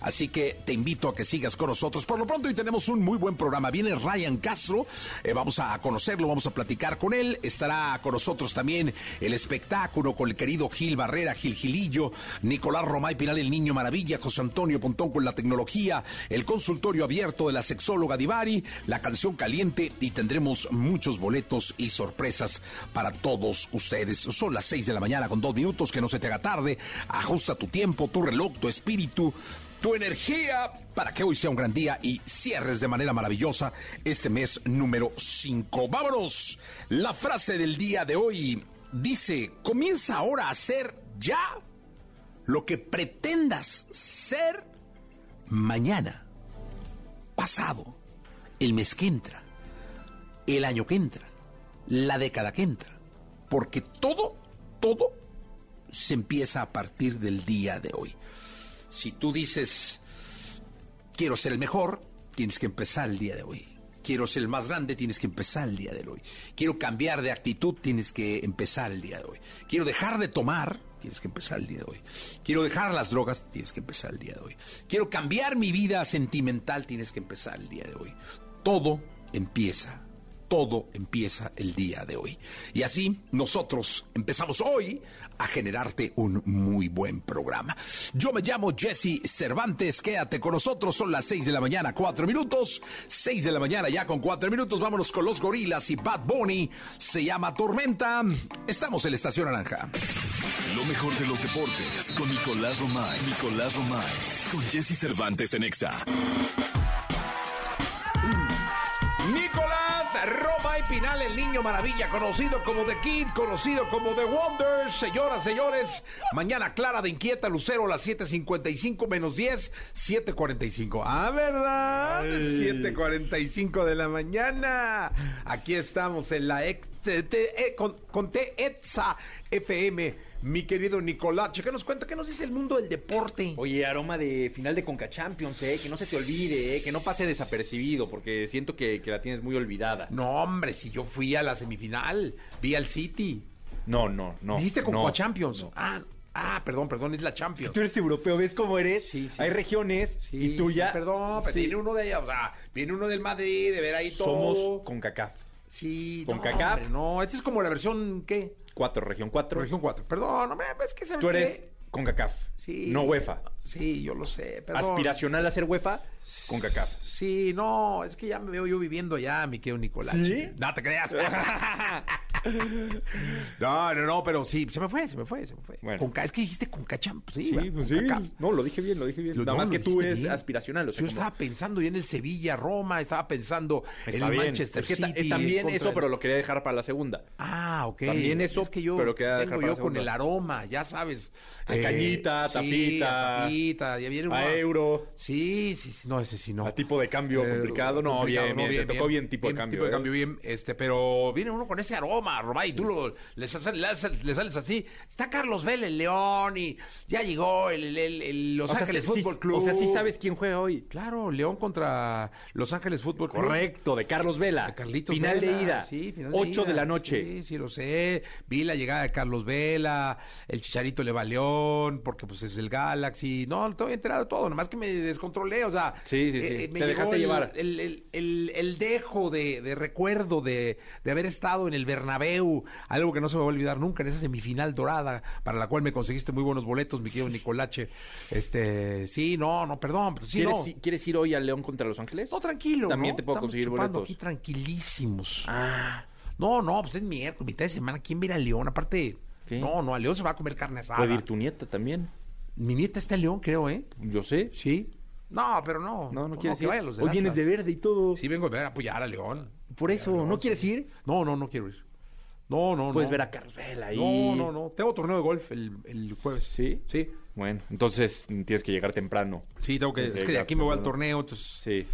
así que te invito a que sigas con nosotros. Por lo pronto hoy tenemos un muy buen programa. Viene Ryan Castro, eh, vamos a conocerlo, vamos a platicar con él. Estará con nosotros también el espectáculo con el querido Gil Barrera, Gil Gilillo, Nicolás Romay Pinal, el Niño Maravilla, José Antonio Pontón con la tecnología, el consultorio abierto de la sexóloga Divari, la canción caliente y tendremos muchos boletos y sorpresas para todos ustedes. Son las seis de la mañana con dos minutos, que no se te haga tarde. Ajusta tu tiempo, tu reloj, tu espíritu tu energía para que hoy sea un gran día y cierres de manera maravillosa este mes número 5. Vámonos. La frase del día de hoy dice, comienza ahora a ser ya lo que pretendas ser mañana, pasado, el mes que entra, el año que entra, la década que entra. Porque todo, todo se empieza a partir del día de hoy. Si tú dices, quiero ser el mejor, tienes que empezar el día de hoy. Quiero ser el más grande, tienes que empezar el día de hoy. Quiero cambiar de actitud, tienes que empezar el día de hoy. Quiero dejar de tomar, tienes que empezar el día de hoy. Quiero dejar las drogas, tienes que empezar el día de hoy. Quiero cambiar mi vida sentimental, tienes que empezar el día de hoy. Todo empieza todo empieza el día de hoy. Y así nosotros empezamos hoy a generarte un muy buen programa. Yo me llamo Jesse Cervantes, quédate con nosotros, son las 6 de la mañana, 4 minutos, 6 de la mañana ya con 4 minutos, vámonos con los gorilas y Bad Bunny, se llama Tormenta, estamos en la Estación Naranja. Lo mejor de los deportes con Nicolás Romay, Nicolás Romay, con Jesse Cervantes en Exa. Roma y Pinal, el niño maravilla, conocido como The Kid, conocido como The Wonder. Señoras, señores, mañana clara de inquieta, Lucero, las 7.55 menos 10, 7.45. Ah, ¿verdad? 7.45 de la mañana. Aquí estamos en la e, con, con TETSA FM mi querido Nicolás. ¿Qué nos cuenta? ¿Qué nos dice el mundo del deporte? Oye, aroma de final de Conca Champions, ¿eh? Que no se te olvide, ¿eh? Que no pase desapercibido, porque siento que, la tienes muy olvidada. No, hombre, si yo fui a la semifinal, vi al City. No, no, no. ¿Dijiste Conca Champions? Ah, Ah, perdón, perdón, es la Champions. Tú eres europeo, ¿ves cómo eres? Sí, sí. Hay regiones y tú ya. perdón, pero viene uno de allá, o sea, viene uno del Madrid, de ver ahí todo. Somos con CACAF. Sí, con no, no, esta es como la versión, ¿qué? 4, región 4. Región 4. Perdón, no me es que sabes Tú eres con CACAF. Sí. No UEFA. Sí, yo lo sé. Perdón. Aspiracional a ser UEFA con CACAF. Sí, no, es que ya me veo yo viviendo ya, mi querido Nicolás. ¿Sí? No te creas. no, no, no, pero sí, se me fue, se me fue, se me fue. Bueno. es que dijiste con Cacham. Sí, sí, pues sí. No, lo dije bien, lo dije bien. Nada más que tú eres aspiracional. yo estaba pensando ya en el Sevilla, Roma, estaba pensando en el Manchester es City. también eso, pero lo quería dejar para la segunda. Ah, ok. También eso, es que yo pero tengo yo con el aroma, ya sabes. A cañita, tapita. tapita, ya viene A euro. Sí, sí, no, ese sí no. A tipo de cambio complicado, no, bien, bien, te tocó bien tipo de cambio. Tipo de cambio bien, este, pero viene uno con ese aroma Roma, y tú lo, le, sales así. Está Carlos Vélez, León, y ya llegó el, Los Ángeles Fútbol Club. O sea, sí sabes quién juega hoy. Claro, León contra Los Ángeles Fútbol Club. Correcto, de Carlos Vela. De Carlitos Final de ida. Sí, final de 8 de la noche. Sí, sí, lo sé. Vi la llegada de Carlos Vela, el Chicharito le va a León porque pues es el Galaxy. No, estoy enterado de todo, nomás que me descontrolé, o sea. Sí, sí, sí. eh, me Te dejaste el, llevar. El, el- el- el dejo de, de recuerdo de, de haber estado en el Bernabéu, algo que no se me va a olvidar nunca, en esa semifinal dorada, para la cual me conseguiste muy buenos boletos, mi querido Nicolache. Este, sí, no, no, perdón, pero sí, ¿Quieres, no. ¿Quieres ir hoy a León contra Los Ángeles? No, tranquilo. También ¿no? te puedo Estamos conseguir boletos. aquí tranquilísimos. Ah, No, no, pues es miércoles, mitad de semana. ¿Quién va a León? Aparte, ¿Qué? no, no, a León se va a comer carne asada. puede ir tu nieta también. Mi nieta está en León, creo, ¿eh? Yo sé. Sí. No, pero no. No, no quieres ir. los Hoy vienes de verde y todo. Sí, vengo a apoyar a León. Por eso, ¿no quieres ir? No, no, no quiero ir. No, no, Puedes no. ver a Carlos Vela ahí. No, no, no. Tengo torneo de golf el, el jueves. ¿Sí? Sí. Bueno, entonces tienes que llegar temprano. Sí, tengo que. Ok, Es que de aquí me voy al torneo, entonces Sí,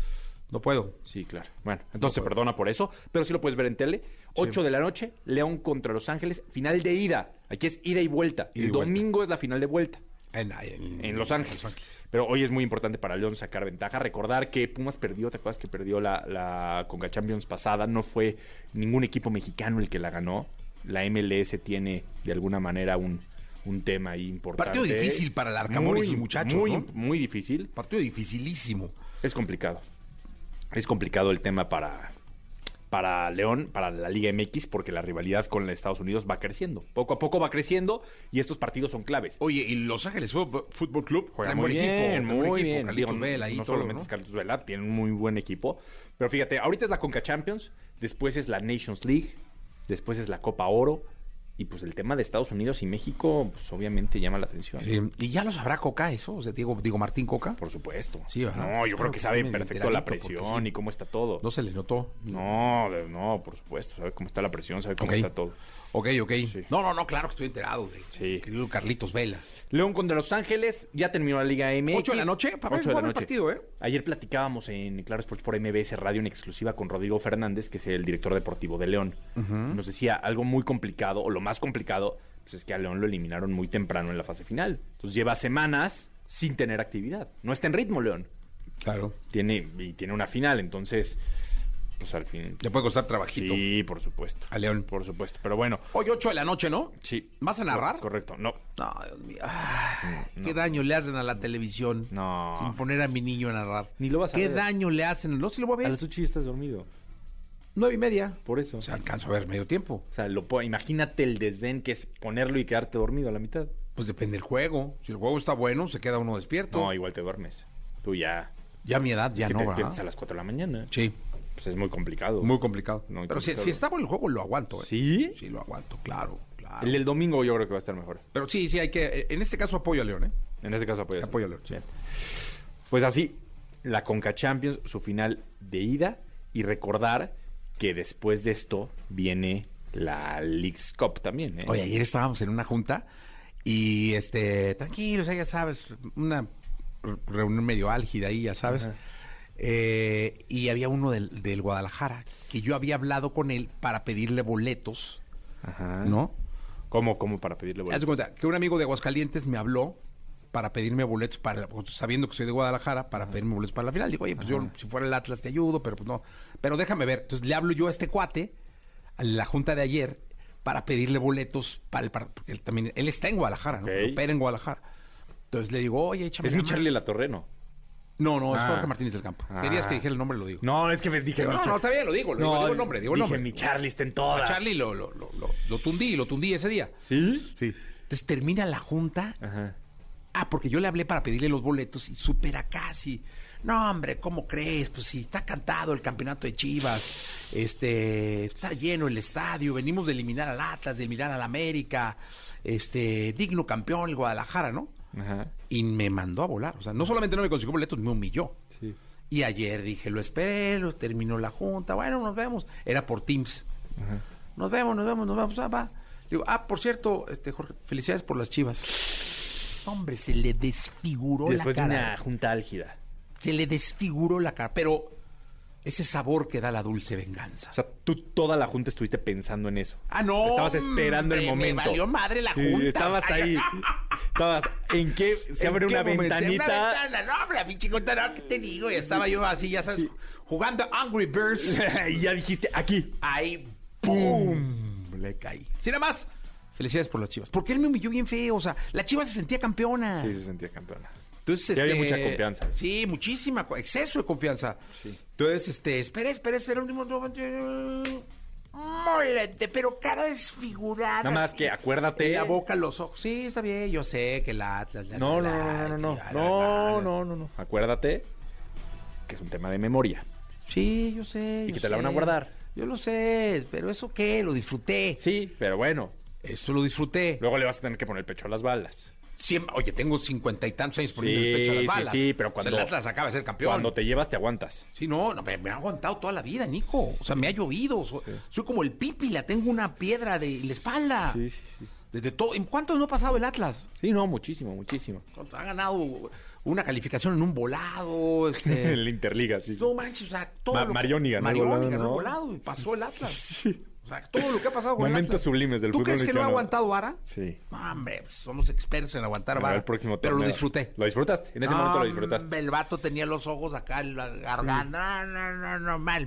no puedo. sí, claro. Bueno, entonces se puedo. perdona por eso, pero sí lo puedes ver en tele. 8 de la noche, León contra Los Ángeles, final de ida. Aquí es ida y vuelta. Ida y el vuelta. domingo es la final de vuelta. En, en- en Los Ángeles. Pero hoy es muy importante para León sacar ventaja. Recordar que Pumas perdió, ¿te acuerdas que perdió la, la Conca Champions pasada? No fue ningún equipo mexicano el que la ganó. La MLS tiene de alguna manera un, un tema ahí importante. Partido difícil para el Arcamón y muchachos, Muy, ¿no? muy difícil. Partido dificilísimo. Es complicado. Es complicado el tema para, para León, para la Liga MX, porque la rivalidad con Estados Unidos va creciendo. Poco a poco va creciendo y estos partidos son claves. Oye, y Los Ángeles Fútbol Fútbol Club Juega muy buen bien, equipo. buen muy equipo. bien. Digo, Vela ahí no todo, solamente ¿no? es Carlitos Vela, tiene un muy buen equipo. Pero fíjate, ahorita es la Conca Champions, después es la Nations League, después es la Copa Oro. Y pues el tema de Estados Unidos y México, pues obviamente llama la atención. Sí, y ya lo sabrá Coca eso, o sea, digo, digo Martín Coca. Por supuesto. Sí, ¿verdad? No, yo Espero creo que sabe perfecto la presión sí. y cómo está todo. No se le notó. No, no, por supuesto. Sabe cómo está la presión, sabe cómo está todo. Ok, ok. Sí. No, no, no, claro que estoy enterado de Sí. querido Carlitos Vela. León contra Los Ángeles, ya terminó la Liga MX. Ocho de la noche, papá, 8 de la noche. partido, ¿eh? Ayer platicábamos en Claro Sports por MBS Radio en exclusiva con Rodrigo Fernández, que es el director deportivo de León. Nos decía algo muy complicado, o lo más complicado, pues es que a León lo eliminaron muy temprano en la fase final. Entonces lleva semanas sin tener actividad. No está en ritmo León. Claro. Tiene, y tiene una final, entonces, pues al fin. Le puede costar trabajito. Sí, por supuesto. A León. Por supuesto. Pero bueno, Hoy 8 de la noche, ¿no? sí. ¿Vas a narrar? Cor- Correcto. No. No, Dios mío. Ay, ¿Qué daño le hacen a la televisión? No. Sin poner a mi niño a narrar. Ni lo vas a ¿Qué ver. daño le hacen? No, si lo voy a A ver. las ocho ya estás dormido. Nueve y media. Por eso. O sea, alcanzo a ver medio tiempo. O sea, lo, po- imagínate el desdén que es ponerlo y quedarte dormido a la mitad. Pues depende del juego. Si el juego está bueno, se queda uno despierto. No, igual te duermes. Tú ya. Ya a mi edad, ya es que no, te ¿verdad? despiertas a las 4 de la mañana. Sí, Pues es muy complicado. muy complicado. Pero si, si está el juego, lo aguanto. ¿eh? ¿Sí? Sí, lo aguanto, claro, claro. El del domingo yo creo que va a estar mejor. Pero sí, sí, hay que... En este caso apoyo a León, ¿eh? En ese caso apoyas. Apoyo a León. Bien. Pues así, la Conca Champions, su final de ida. Y recordar que después de esto viene la Leagues Cup también. ¿eh? Oye, ayer estábamos en una junta y, este, tranquilos, ya sabes, una re- reunión medio álgida ahí, ya sabes. Ajá. Eh, y había uno del, del Guadalajara que yo había hablado con él para pedirle boletos, Ajá. ¿no? ¿Cómo, cómo para pedirle Haz boletos? cuenta que un amigo de Aguascalientes me habló para pedirme boletos para sabiendo que soy de Guadalajara para pedirme boletos para la final. Digo, oye, pues yo si fuera el Atlas te ayudo, pero pues no. Pero déjame ver. Entonces le hablo yo a este cuate a la junta de ayer para pedirle boletos para el par- porque él también él está en Guadalajara, ¿no? Ok. Pero opera en Guadalajara. Entonces le digo, "Oye, échame Es mi mano". Charlie La Torreno. No, no, es Ah. Jorge Martínez del Campo. Ah. Querías que dijera el nombre, lo digo. No, es que me dije No, mi no, Char- está bien, lo digo, lo digo, digo el nombre, digo el dije, nombre. mi Charlie está en A todas. Charlie lo, lo, lo, lo, lo tundí, lo tundí ese día. ¿Sí? Sí. Entonces termina la junta Ajá. Ah, porque yo le hablé para pedirle los boletos y supera casi. No, hombre, ¿cómo crees? Pues sí, está cantado el campeonato de Chivas. Este, está lleno el estadio. Venimos de eliminar al Atlas, de eliminar al América. Este, digno campeón el Guadalajara, ¿no? Ajá. Y me mandó a volar. O sea, no solamente no me consiguió boletos, me humilló. Sí. Y ayer dije, lo esperé, lo terminó la junta. Bueno, nos vemos. Era por Teams. Ajá. Nos vemos, nos vemos, nos vemos. Ah, va. Digo, ah, por cierto, este, Jorge, felicidades por las chivas. Hombre, se le desfiguró Después de la cara. una junta álgida. Se le desfiguró la cara. Pero ese sabor que da la dulce venganza. O sea, tú toda la junta estuviste pensando en eso. Ah, no. Estabas esperando el momento. Me valió madre la Sí, junta. estabas o sea, ahí. Estabas. ¿En qué? Se ¿en abre qué una momento? ventanita. Una ventana, no, hombre, mi chico, ¿qué te digo? Y estaba yo así, ya sabes, jugando Angry Birds. y ya dijiste, aquí. Ahí, ¡pum! Le caí. Sin nada más, Felicidades por las chivas. Porque él me humilló bien feo. O sea, la chiva se sentía campeona. Sí, se sentía campeona. Entonces, Sí, había este, mucha confianza. Sí, muchísima, exceso de confianza. Sí. Entonces, este, espera, espera, espera, un momento. Molete, pero cara desfigurada. Nada más que acuérdate- En la boca, los ojos. Sí, está bien, yo sé que la Atlas. la- No, no, no, no, no, no, no, no. Acuérdate que es un tema de memoria. Sí, yo sé. Y yo que te la van a guardar. Yo lo sé, pero ¿eso qué? Lo disfruté. Sí, pero bueno, Eso lo disfruté. luego le vas a tener que poner el pecho a las balas. Siempre- oye, tengo cincuenta y tantos años poniendo Sí, el pecho a las sí, balas. sí, pero O sea, cuando- el Atlas acaba de ser campeón. Cuando te llevas, te aguantas. Sí, no, no, me, me ha aguantado toda la vida, Nico. O sea, me ha llovido. So- Soy como el pipi, la tengo una piedra de la espalda. Sí, sí, sí. Desde todo. ¿En cuántos no ha pasado el Atlas? Sí, no, muchísimo, muchísimo. Ha ganado una calificación en un volado. Este... En la Interliga, sí. sí. no manches, o sea, todo. Ma- lo que- Marioni volado, ganó el ¿no? volado y pasó el Atlas. Sí. O sea, todo lo que ha pasado con el Momentos Atlas. sublimes del ¿Tú fútbol crees que no ha aguantado vara? Sí. No, hombre, pues, somos expertos en aguantar vara. el próximo pero lo disfruté. Lo disfrutaste. En ese momento lo disfrutaste. Hombre, El vato tenía los ojos acá la garganta. No, no, no, no, mal.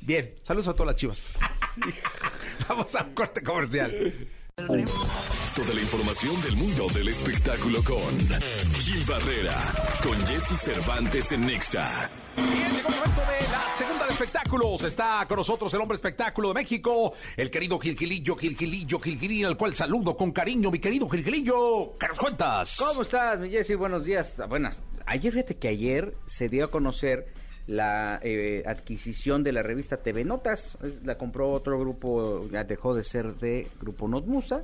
Bien, saludos a todas las chivas. Vamos a un corte comercial. Toda la información del mundo del espectáculo con Gil Barrera, con Jesse Cervantes en Nexa. Bien, llegó el momento de la segunda de espectáculos. Está con nosotros el hombre espectáculo de México, el querido Gilgilillo, Gilgilillo, Gilgilillo, al cual saludo con cariño, mi querido Gilgilillo. ¿Qué nos cuentas? ¿Cómo estás, mi Jessy? Buenos días. Buenas. Ayer, fíjate que ayer se dio a conocer la eh, adquisición de la revista TV Notas. La compró otro grupo, dejó de ser de Grupo Notmusa.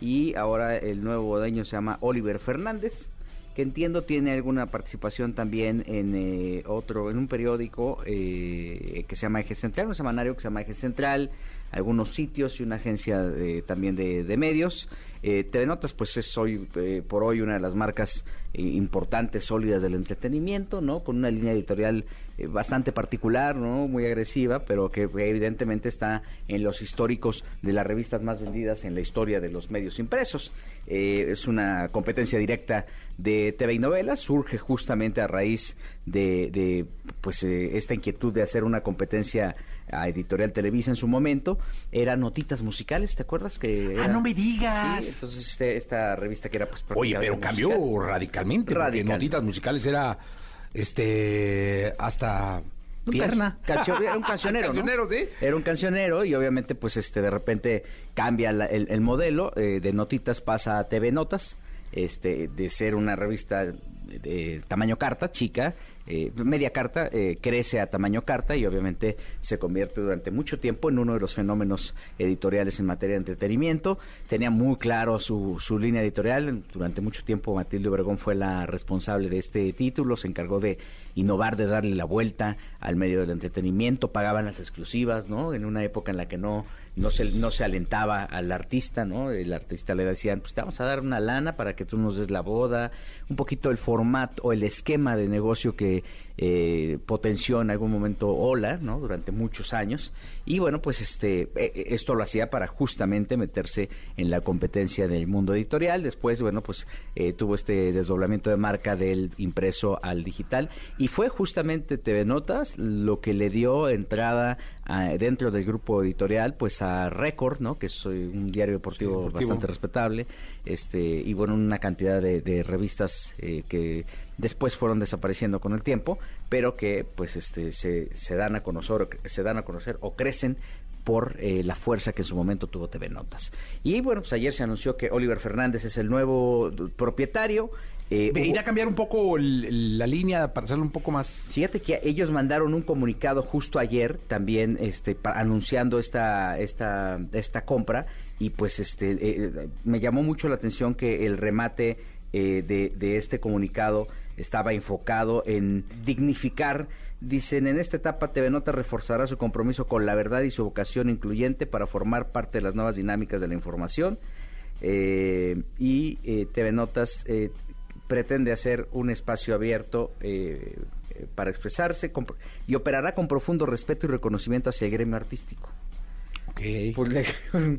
Y ahora el nuevo dueño se llama Oliver Fernández, que entiendo tiene alguna participación también en eh, otro, en un periódico eh, que se llama Eje Central, un semanario que se llama Eje Central, algunos sitios y una agencia de- también de, medios. Eh, Telenotas, pues es hoy, eh, por hoy una de las marcas eh, importantes, sólidas del entretenimiento, ¿no? Con una línea editorial eh, bastante particular, ¿no? Muy agresiva, pero que evidentemente está en los históricos de las revistas más vendidas en la historia de los medios impresos. Es una competencia directa de TV y novelas, surge justamente a raíz de, de, pues eh, esta inquietud de hacer una competencia a Editorial Televisa en su momento. Era Notitas Musicales, ¿te acuerdas? que Ah, no me digas. Sí, entonces este- esta revista que era pues Oye, pero cambió musical. radicalmente, porque. Notitas Musicales era, este, hasta Un tierna. can- cancio- era un cancionero, ¿no? Cancionero, sí. Era un cancionero y obviamente pues este de repente cambia la- el, el modelo eh, de Notitas pasa a TV Notas, este de ser una revista de, tamaño carta, chica, eh, media carta, eh, crece a tamaño carta y obviamente se convierte durante mucho tiempo en uno de los fenómenos editoriales en materia de entretenimiento. Tenía muy claro su, su línea editorial. Durante mucho tiempo Matilde Obregón fue la responsable de este título, se encargó de innovar, de darle la vuelta al medio del entretenimiento, pagaban las exclusivas, ¿no? En una época en la que no no se, no se alentaba al artista, ¿no? El artista le decían, pues te vamos a dar una lana para que tú nos des la boda, un poquito el formato o el esquema de negocio que eh, potenció en algún momento Ola, ¿no? Durante muchos años. Y bueno, pues este eh, eh, esto lo hacía para justamente meterse en la competencia del mundo editorial. Después, bueno, pues eh, tuvo este desdoblamiento de marca del impreso al digital. Y fue justamente TV Notas lo que le dio entrada a- dentro del grupo editorial, pues a Record, ¿no? Que es eh, un diario deportivo, Sí, deportivo. bastante respetable. Este, y bueno, una cantidad de, de revistas eh, que después fueron desapareciendo con el tiempo, pero que pues este se, se dan a conocer se dan a conocer o crecen por eh, la fuerza que en su momento tuvo TV Notas. Y bueno, pues ayer se anunció que Oliver Fernández es el nuevo propietario. Eh, Ve, hubo- Ir a cambiar un poco la línea para hacerlo un poco más... Fíjate que ellos mandaron un comunicado justo ayer también este anunciando esta esta esta compra y pues este eh, me llamó mucho la atención que el remate eh, de, de este comunicado estaba enfocado en dignificar Dicen, en esta etapa TV Nota reforzará su compromiso con la verdad y su vocación incluyente para formar parte de las nuevas dinámicas de la información. Eh, y eh, TV Notas eh, pretende hacer un espacio abierto eh, eh, para expresarse y operará con profundo respeto y reconocimiento hacia el gremio artístico. Ok. Pues, le-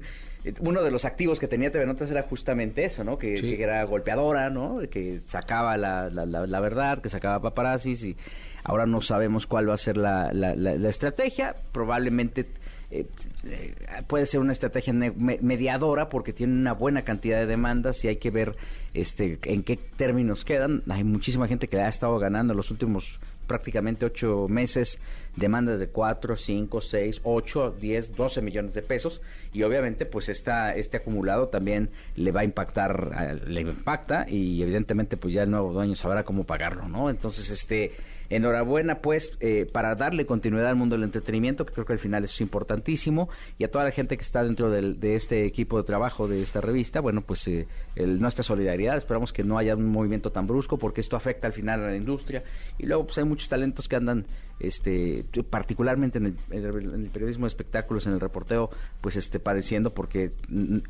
uno de los activos que tenía TV Notas era justamente eso, ¿no? Que, Sí. que era golpeadora, ¿no? Que sacaba la, la, la- la verdad, que sacaba paparazzis y ahora no sabemos cuál va a ser la, la- la- la estrategia. Probablemente eh, eh, puede ser una estrategia mediadora porque tiene una buena cantidad de demandas y hay que ver este en qué términos quedan. Hay muchísima gente que ha estado ganando los últimos prácticamente ocho meses demandas de cuatro, cinco, seis, ocho, diez, doce millones de pesos y obviamente pues este acumulado también le va a impactar, le impacta y evidentemente pues ya el nuevo dueño sabrá cómo pagarlo, ¿no? Entonces este enhorabuena pues eh, para darle continuidad al mundo del entretenimiento, que creo que al final es importantísimo, y a toda la gente que está dentro de este equipo de trabajo de esta revista, bueno, pues eh, nuestra solidaridad, esperamos que no haya un movimiento tan brusco, porque esto afecta al final a la industria, y luego pues hay muchos talentos que andan este particularmente en el, periodismo de espectáculos en el reporteo pues este padeciendo porque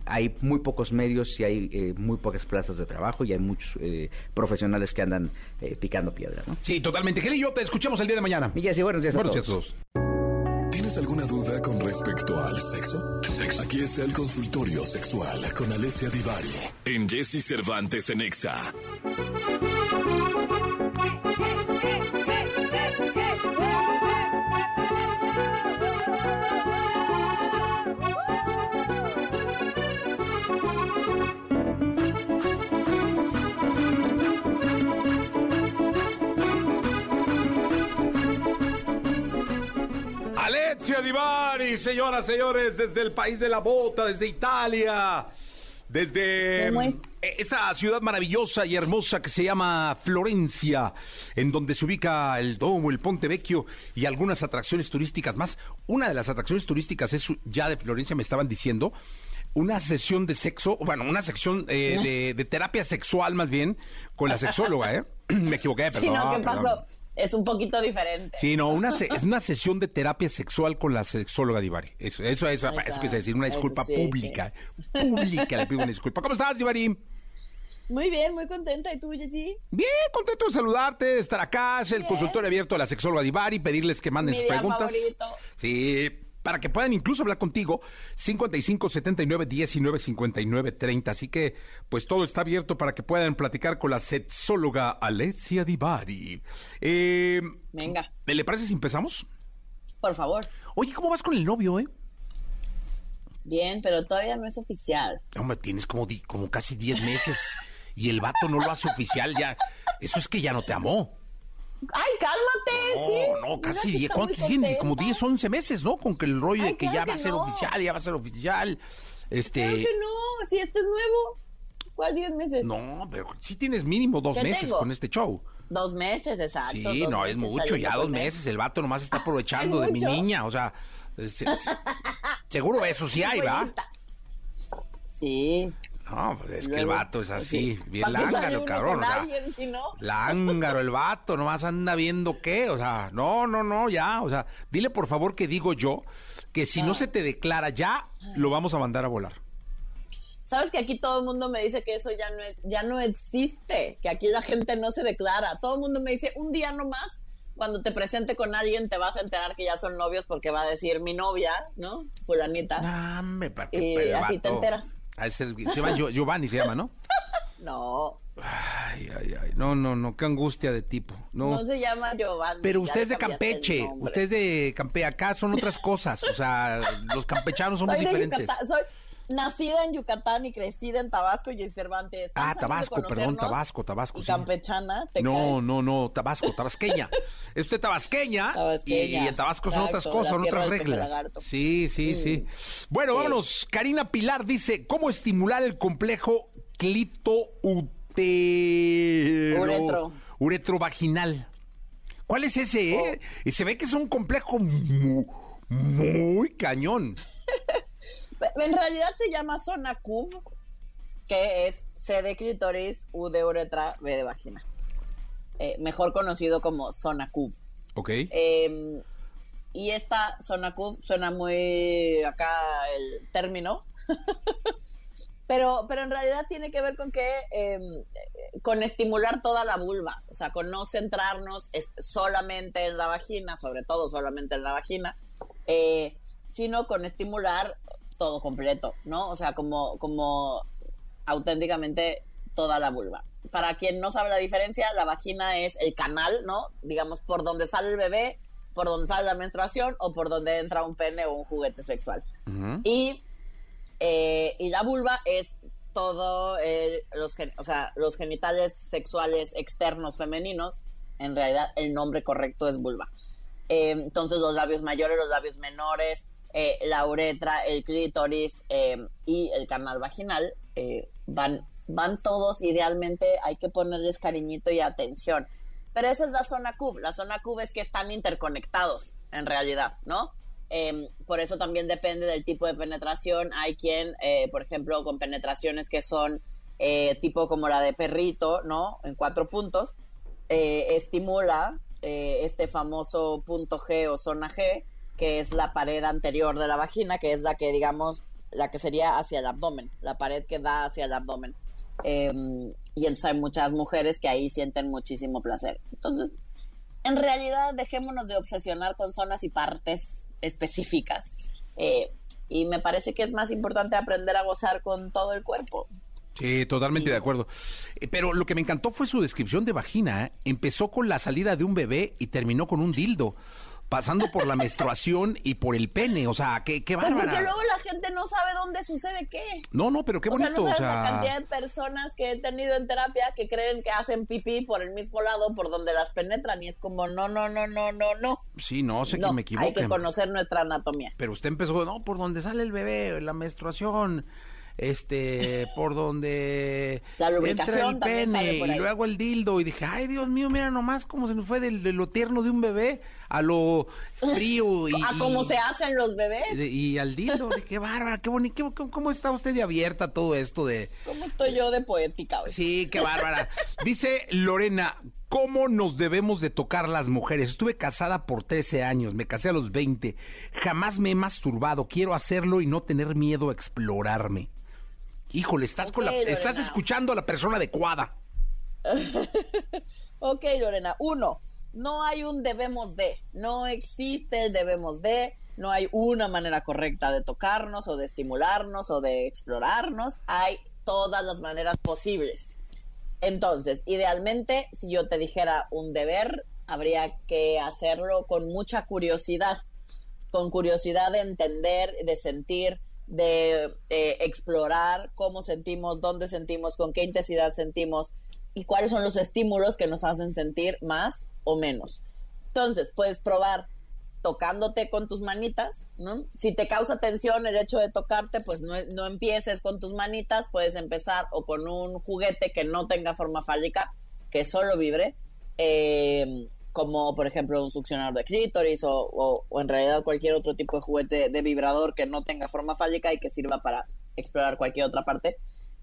hay muy pocos medios y hay eh, muy pocas plazas de trabajo y hay muchos eh, profesionales que andan eh, picando piedra ¿no? sí totalmente yo te escuchamos el día de mañana Miguel, sí, buenos días a todos. ¿Tienes alguna duda con respecto al sexo? sexo? Aquí está el consultorio sexual con Alessia Divari en Jesse Cervantes en Exa. Divari, señoras, señores, desde el país de la bota, desde Italia, desde mm, esa ciudad maravillosa y hermosa que se llama Florencia, en donde se ubica el Domo, el Ponte Vecchio y algunas atracciones turísticas más. Una de las atracciones turísticas es ya de Florencia, me estaban diciendo, una sesión de sexo, bueno, una sección eh, de, terapia sexual más bien, con la sexóloga, ¿eh? Me equivoqué, perdón. Sí, no, ¿qué pasó? Es un poquito diferente. Sí, no, una es una sesión de terapia sexual con la sexóloga Divari. Eso, eso, eso, eso quise decir, una disculpa pública. Pública, le pido una disculpa. ¿Cómo estás, Divari? Muy bien, muy contenta. ¿Y tú, Jessy? Bien, contento de saludarte, de estar acá. Es el consultorio abierto de la sexóloga Divari, pedirles que manden sus preguntas. Sí, para que puedan incluso hablar contigo. 55 79 19 59 30. Así que, pues todo está abierto para que puedan platicar con la sexóloga Alessia Divari. Eh, Venga. ¿Le parece si empezamos? Por favor. Oye, ¿cómo vas con el novio, eh? Bien, pero todavía no es oficial. Hombre, tienes como, como casi 10 meses y el vato no lo hace oficial ya. Eso es que ya no te amó. Ay, cálmate, sí. No, no, casi 10, ¿cuántos tiene? Como 10, 11 meses, ¿no? Con que el rollo de que ya va a ser oficial, ya va a ser oficial. Este... Claro que no, si este es nuevo. ¿Cuál 10 meses? No, pero sí tienes mínimo dos meses con este show. Dos meses, exacto. Sí, no, es mucho, ya dos meses. El vato nomás está aprovechando de mi niña, o sea, seguro eso sí hay, ¿va? Sí. No, pues es que el vato es así, bien lángaro, cabrón. O sea, Lángaro el vato, nomás anda viendo qué, o sea, no, no, no, ya, o sea, dile por favor que digo yo que si no, se te declara ya, lo vamos a mandar a volar. Sabes que aquí todo el mundo me dice que eso ya no, ya no existe, que aquí la gente no se declara. Todo el mundo me dice, un día nomás, cuando te presente con alguien te vas a enterar que ya son novios porque va a decir mi novia, ¿no? Fulanita. Y así te enteras se llama Giovanni, se llama, ¿no? No. Ay, ay, ay. No, no, no. Qué angustia de tipo. No, no se llama Giovanni. Pero usted es de Campeche. Usted es de Campeche. Acá son otras cosas. O sea, los campechanos somos diferentes. Soy nacida en Yucatán y crecida en Tabasco y en Cervantes. Ah, Tabasco, perdón, Tabasco, Tabasco. campechana, No, no, no, Tabasco, tabasqueña. es usted tabasqueña, Y, en Tabasco son otras cosas, son otras reglas. Sí, sí, sí. Bueno, vámonos. Karina Pilar dice, ¿cómo estimular el complejo clito Uretro. Uretrovaginal. ¿Cuál es ese, eh? Oh. Y se ve que es un complejo muy cañón. En realidad se llama zona CUV, que es C de clitoris, U de uretra, B de vagina. Eh, mejor conocido como zona CUV. Ok. Em, y esta zona CUV suena muy acá el término. pero, pero en realidad tiene que ver con que em, con estimular toda la vulva, o sea, con no centrarnos solamente en la vagina, sobre todo solamente en la vagina, eh, sino con estimular todo completo, ¿no? O sea, como, como auténticamente toda la vulva. Para quien no sabe la diferencia, la vagina es el canal, ¿no? Digamos, por donde sale el bebé, por donde sale la menstruación o por donde entra un pene o un juguete sexual. Y, eh, y la vulva es todo los, o sea, los genitales sexuales externos femeninos. En realidad, el nombre correcto es vulva. Eh, entonces, los labios mayores, los labios menores, eh, la uretra, el clítoris y el canal vaginal van, van todos y realmente hay que ponerles cariñito y atención. Pero esa es la zona CUB. La zona CUB es que están interconectados, en realidad, ¿no? Em, por eso también depende del tipo de penetración. Hay quien, eh, por ejemplo, con penetraciones que son eh, tipo como la de perrito, ¿no? En cuatro puntos, eh, estimula este famoso punto G o zona G, que es la pared anterior de la vagina, que es la que, digamos, la que sería hacia el abdomen, la pared que da hacia el abdomen. Em, y entonces hay muchas mujeres que ahí sienten muchísimo placer. Entonces, en realidad, dejémonos de obsesionar con zonas y partes específicas. Eh, y me parece que es más importante aprender a gozar con todo el cuerpo. Sí, totalmente de acuerdo. Eh, pero lo que me encantó fue su descripción de vagina. ¿eh? Empezó con la salida de un bebé y terminó con un dildo pasando por la menstruación y por el pene. O sea, qué, qué bárbara. Pues porque luego la gente no sabe dónde sucede qué. No, no, pero qué bonito. O sea, no sabes la cantidad de personas que he tenido en terapia que creen que hacen pipí por el mismo lado por donde las penetran y es como, no, no, no, no, no, no. Sí, no, sé que me equivoco. Hay que conocer nuestra anatomía. Pero usted empezó, no, por donde sale el bebé, la menstruación este, por donde la entra el pene y luego el dildo y dije, ay Dios mío, mira nomás cómo se nos fue de, lo tierno de un bebé a lo frío y a cómo se hacen los bebés y, al dildo, qué bárbara, qué bonito, cómo está usted de abierta todo esto de cómo estoy yo de poética hoy? Sí, qué bárbara. Dice Lorena, ¿Cómo nos debemos de tocar las mujeres? Estuve casada por 13 años, me casé a los 20. Jamás me he masturbado, quiero hacerlo y no tener miedo a explorarme. Híjole, estás, con la, estás escuchando a la persona adecuada. ok, Lorena. Uno, no hay un debemos de. No existe el debemos de. No hay una manera correcta de tocarnos o de estimularnos o de explorarnos. Hay todas las maneras posibles. Entonces, idealmente, si yo te dijera un deber, habría que hacerlo con mucha curiosidad, con curiosidad de entender, de sentir, de eh, explorar cómo sentimos, dónde sentimos, con qué intensidad sentimos y cuáles son los estímulos que nos hacen sentir más o menos. Entonces, puedes probar tocándote con tus manitas, ¿no? Si te causa tensión el hecho de tocarte, pues no, no empieces con tus manitas, puedes empezar o con un juguete que no tenga forma fálica, que solo vibre, eh, como por ejemplo un succionador de clítoris o, en realidad cualquier otro tipo de juguete de vibrador que no tenga forma fálica y que sirva para explorar cualquier otra parte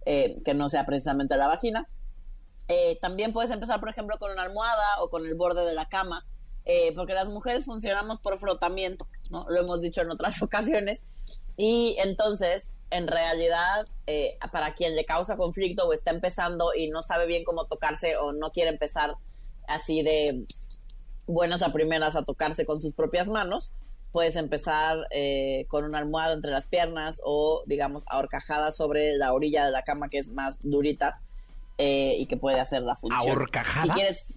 eh, que no sea precisamente la vagina. Eh, también puedes empezar, por ejemplo, con una almohada o con el borde de la cama, eh, porque las mujeres funcionamos por frotamiento, ¿no? Lo hemos dicho en otras ocasiones. Y entonces, en realidad, para quien le causa conflicto o está empezando y no sabe bien cómo tocarse o no quiere empezar así de buenas a primeras a tocarse con sus propias manos, puedes empezar eh, con una almohada entre las piernas o, digamos, ahorcajada sobre la orilla de la cama que es más durita eh, y que puede hacer la función. ¿Ahorcajada? Si quieres,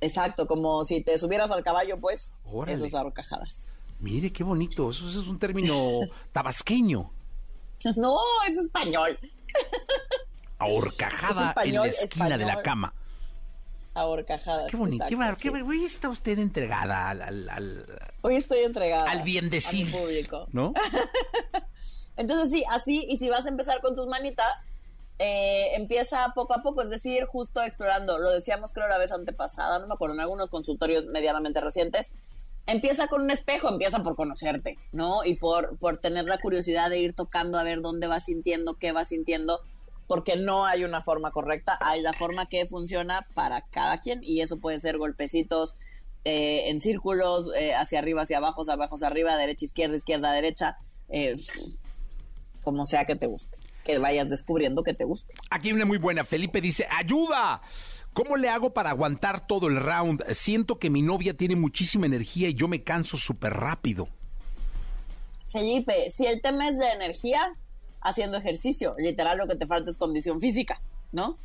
exacto, como si te subieras al caballo, pues, eso es ahorcajadas. Mire, qué bonito, eso, es un término tabasqueño. No, es español. Ahorcajada en la esquina de la cama ahorcajadas. Qué bonito, qué, hoy está usted entregada al, Hoy estoy entregada. Al bien decir. público. ¿No? Entonces sí, así, y si vas a empezar con tus manitas, eh, empieza poco a poco, es decir, justo explorando, lo decíamos creo la vez antepasada, no me acuerdo, en algunos consultorios medianamente recientes, empieza con un espejo, empieza por conocerte, ¿no? Y por, por tener la curiosidad de ir tocando a ver dónde vas sintiendo, qué vas sintiendo, porque no hay una forma correcta, hay la forma que funciona para cada quien y eso puede ser golpecitos eh, en círculos, eh, hacia arriba, hacia abajo, hacia abajo, hacia arriba, derecha, izquierda, izquierda, derecha, eh, como sea que te guste, que vayas descubriendo que te guste. Aquí hay una muy buena, Felipe dice, ayuda. ¿Cómo le hago para aguantar todo el round? Siento que mi novia tiene muchísima energía y yo me canso súper rápido. Felipe, si el tema es de energía, haciendo ejercicio. Literal, lo que te falta es condición física, ¿no?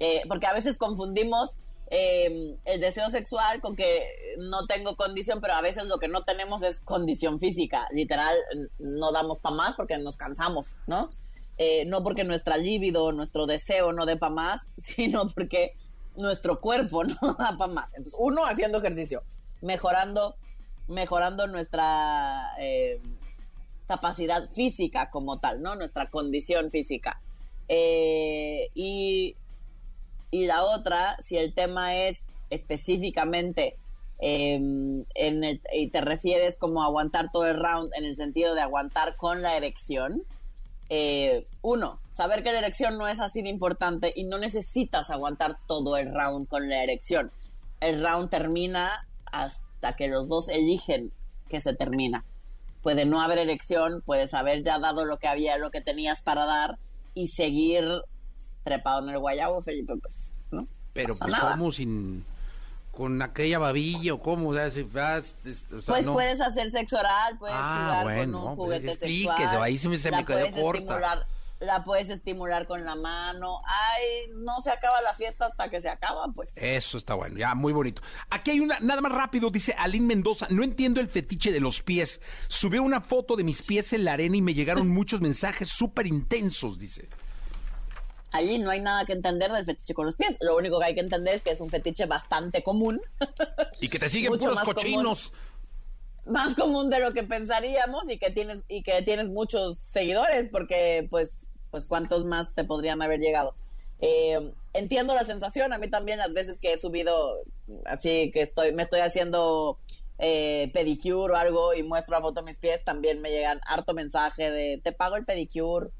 Eh, porque a veces confundimos eh, el deseo sexual con que no tengo condición, pero a veces lo que no tenemos es condición física. Literal, no damos para más porque nos cansamos, ¿no? Eh, no porque nuestra libido, nuestro deseo no dé para más, sino porque nuestro cuerpo no da para más. Entonces, uno, haciendo ejercicio, mejorando, mejorando nuestra eh, capacidad física como tal, ¿no? Nuestra condición física. Eh, y, y, la otra, si el tema es específicamente em, en el, y te refieres como aguantar todo el round en el sentido de aguantar con la erección, eh, uno, saber que la erección no es así de importante y no necesitas aguantar todo el round con la erección. El round termina hasta que los dos eligen que se termina. Puede no haber erección, puedes haber ya dado lo que había, lo que tenías para dar y seguir trepado en el guayabo, Felipe, pues, ¿no? Pero pues como sin con aquella babilla o cómo, o sea, si vas, o sea, pues no. puedes hacer sexo oral, puedes ah, jugar bueno, con un pues juguete sexual. ahí se me, se me quedó corta. La puedes estimular con la mano. Ay, no se acaba la fiesta hasta que se acaba, pues. Eso está bueno, ya, muy bonito. Aquí hay una, nada más rápido, dice Aline Mendoza. No entiendo el fetiche de los pies. Subió una foto de mis pies en la arena y me llegaron muchos mensajes súper intensos, dice allí no hay nada que entender del fetiche con los pies. Lo único que hay que entender es que es un fetiche bastante común. Y que te siguen puros cochinos. Más común de lo que pensaríamos y que tienes y que tienes muchos seguidores porque pues pues cuántos más te podrían haber llegado. Eh, entiendo la sensación, a mí también las veces que he subido así que estoy me estoy haciendo eh, pedicure o algo y muestro la foto de mis pies, también me llegan harto mensaje de te pago el pedicure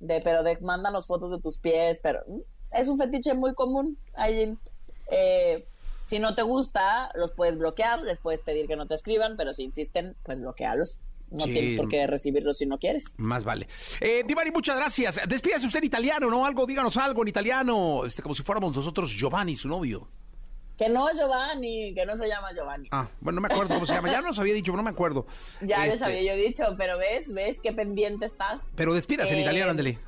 de pero de mándanos fotos de tus pies, pero mm, es un fetiche muy común, allí eh, si no te gusta, los puedes bloquear, les puedes pedir que no te escriban, pero si insisten, pues bloquealos. No tienes por qué recibirlos si no quieres. Más vale. Eh, Divari, muchas gracias. Despídase usted en italiano, ¿no? Algo, díganos algo en italiano, este, como si fuéramos nosotros Giovanni, su novio. Que no es Giovanni, que no se llama Giovanni. Ah, bueno, no me acuerdo cómo se llama. Ya nos había dicho, pero no me acuerdo. Ya les este había yo dicho, pero ves, ves qué pendiente estás. Pero despídase en italiano, ándale.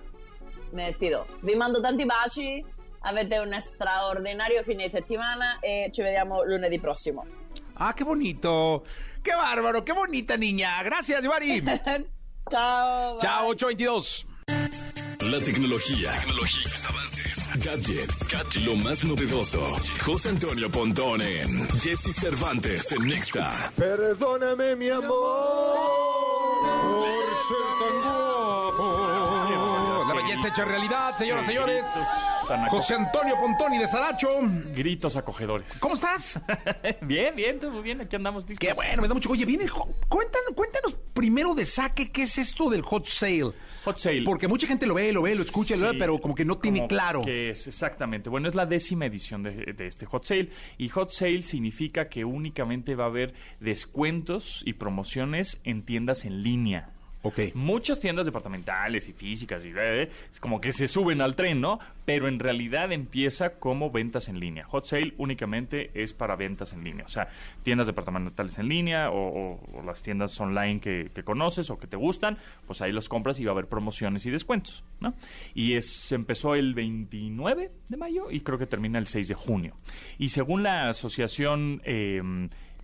Me despido. Vi mando tanti baci, avete un straordinario fine settimana e ci vediamo lunedì prossimo. Ah, qué bonito. Qué bárbaro, qué bonita niña. Gracias, Giovanni. Chao. Chao, 822. La tecnología, tecnologías, avances, gadgets, gadgets, lo más novedoso. José Antonio Pontón en Jesse Cervantes en Nexa. Perdóname, mi amor, por ser tan guapo. La belleza hecha realidad, señoras y señores. José Antonio Pontoni de Saracho. Gritos acogedores. ¿Cómo estás? bien, bien, todo bien. Aquí andamos listos. Qué bueno, me da mucho. Oye, viene. Cuéntanos, cuéntanos primero de saque, ¿qué es esto del hot sale? Hot sale. Porque mucha gente lo ve, lo ve, lo escucha, pero como que no tiene claro. ¿Qué es exactamente? Bueno, es la décima edición de, de este hot sale. Y hot sale significa que únicamente va a haber descuentos y promociones en tiendas en línea. Muchas tiendas departamentales y físicas y es como que se suben al tren, ¿no? Pero en realidad empieza como ventas en línea. Hot Sale únicamente es para ventas en línea, o sea, tiendas departamentales en línea o, las tiendas online que, conoces o que te gustan, pues ahí los compras y va a haber promociones y descuentos, ¿no? Y se empezó el 29 de mayo y creo que termina el 6 de junio. Y según la asociación... Eh,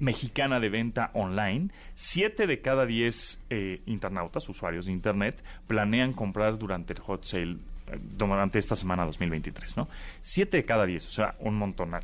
mexicana de venta online, 7 de cada 10 eh, internautas, usuarios de Internet, planean comprar durante el hot sale eh, durante esta semana 2023, ¿no? 7 de cada 10, o sea, un montonal.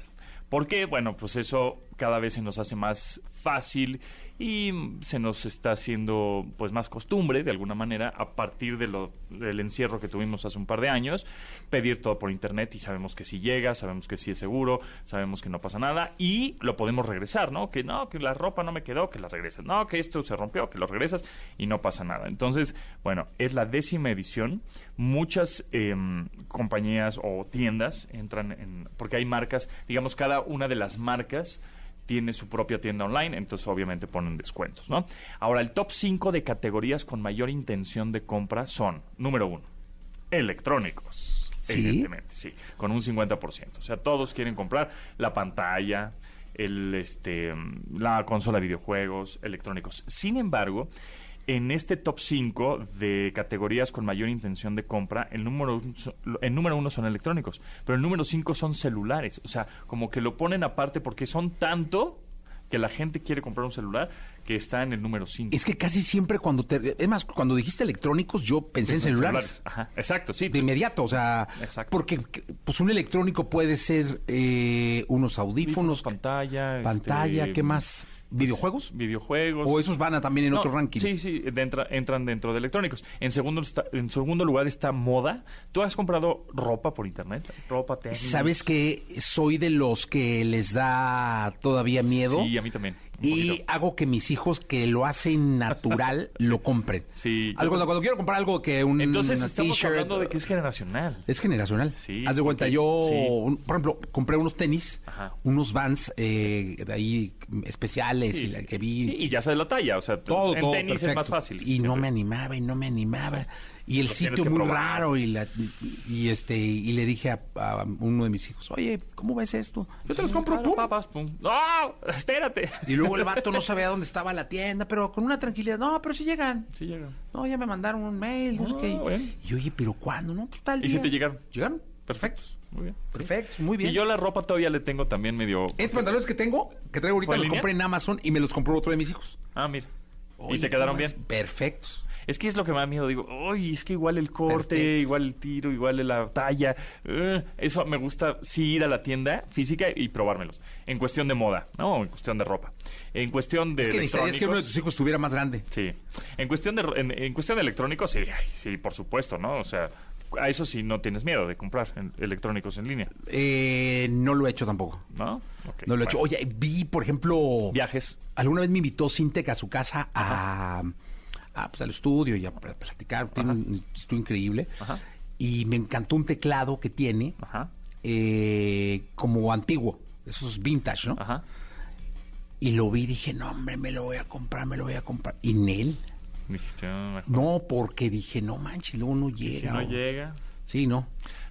¿Por qué? Bueno, pues eso cada vez se nos hace más fácil y se nos está haciendo pues más costumbre de alguna manera a partir de lo, del encierro que tuvimos hace un par de años pedir todo por internet y sabemos que si llega sabemos que sí es seguro sabemos que no pasa nada y lo podemos regresar no que no que la ropa no me quedó que la regresas. No que esto se rompió que lo regresas y no pasa nada. Entonces bueno es la décima edición. Muchas em, compañías o tiendas entran en porque hay marcas digamos cada una de las marcas tiene su propia tienda online, entonces obviamente ponen descuentos, ¿no? Ahora, el top 5 de categorías con mayor intención de compra son, número uno, electrónicos. Evidentemente, sí, con un 50%. O sea, todos quieren comprar la pantalla, el, este, la consola de videojuegos, electrónicos. Sin embargo, en este top 5 de categorías con mayor intención de compra, el número, el número uno son electrónicos, pero el número 5 son celulares. O sea, como que lo ponen aparte porque son tanto que la gente quiere comprar un celular que está en el número 5. Es que casi siempre cuando te... Es más, cuando dijiste electrónicos, yo pensé en celulares. Ajá, exacto, sí. De inmediato, o sea, Exacto. porque pues un electrónico puede ser eh, unos audífonos, pantalla. pantalla, este, ¿qué más? ¿Videojuegos? Videojuegos. ¿O esos van a también en No, otro ranking? Sí, sí, entra- entran dentro de electrónicos. En segundo, en segundo lugar está moda. ¿Tú has comprado ropa por internet? Ropa, tenis. ¿Sabes que soy de los que les da todavía miedo? Sí, a mí también. Y poquito. hago que mis hijos que lo hacen natural lo compren. Sí. Algo, cuando, cuando quiero comprar algo que un Entonces estamos hablando de que es generacional. Es generacional. Sí, Haz de cuenta, porque- yo, sí. un- por ejemplo, compré unos tenis, Ajá. unos Vans eh, de ahí especiales Sí, y la que vi. Sí, y ya sabes la talla. O sea, todo, en todo tenis es más fácil. Y no me animaba y no me animaba. Y el sitio muy probar. raro y, la, y este y le dije a, a uno de mis hijos, oye, ¿cómo ves esto? Yo te los Sí, compro, claro, pum. papas, pum. ¡No! Espérate. Y luego el vato no sabía dónde estaba la tienda, pero con una tranquilidad, no, pero sí llegan. Sí llegan. No, ya me mandaron un mail, no sé Ah, qué. Y oye, pero ¿cuándo? No, pues tal ¿Y si día. te llegaron? Llegaron. Perfectos. Muy bien. Perfectos, muy bien. Y yo la ropa todavía le tengo también medio... Estos pantalones que tengo, que traigo ahorita, ¿Fue en los línea? compré en Amazon y me los compró otro de mis hijos. Ah, mira. Oye, ¿Y te quedaron ¿cómo bien? Perfectos. Es que es lo que me da miedo. Digo, uy, es que igual el corte, igual el tiro, igual la talla. eh, eso me gusta sí ir a la tienda física y probármelos. En cuestión de moda, ¿no? En cuestión de ropa. En cuestión de Es que necesitarías que uno de electrónicos- tus hijos estuviera más grande. Sí. En cuestión de en, en cuestión de electrónicos, sí, ay, sí, por supuesto, ¿no? O sea, a eso sí no tienes miedo de comprar en- electrónicos en línea, Eh, no lo he hecho tampoco. ¿no? No lo he hecho. Oye, vi, por ejemplo, Viajes. alguna vez me invitó Sintec a su casa a, a, pues, al estudio y a pl- platicar. Tiene un estudio increíble. Ajá. Y me encantó un teclado que tiene Ajá. eh, como antiguo, esos vintage, ¿no? Ajá. Y lo vi y dije, no, hombre, me lo voy a comprar, me lo voy a comprar. Y Nel, Dijiste, ah, no, porque dije, no manches, luego no Y si llega. no o- llega. Sí, no.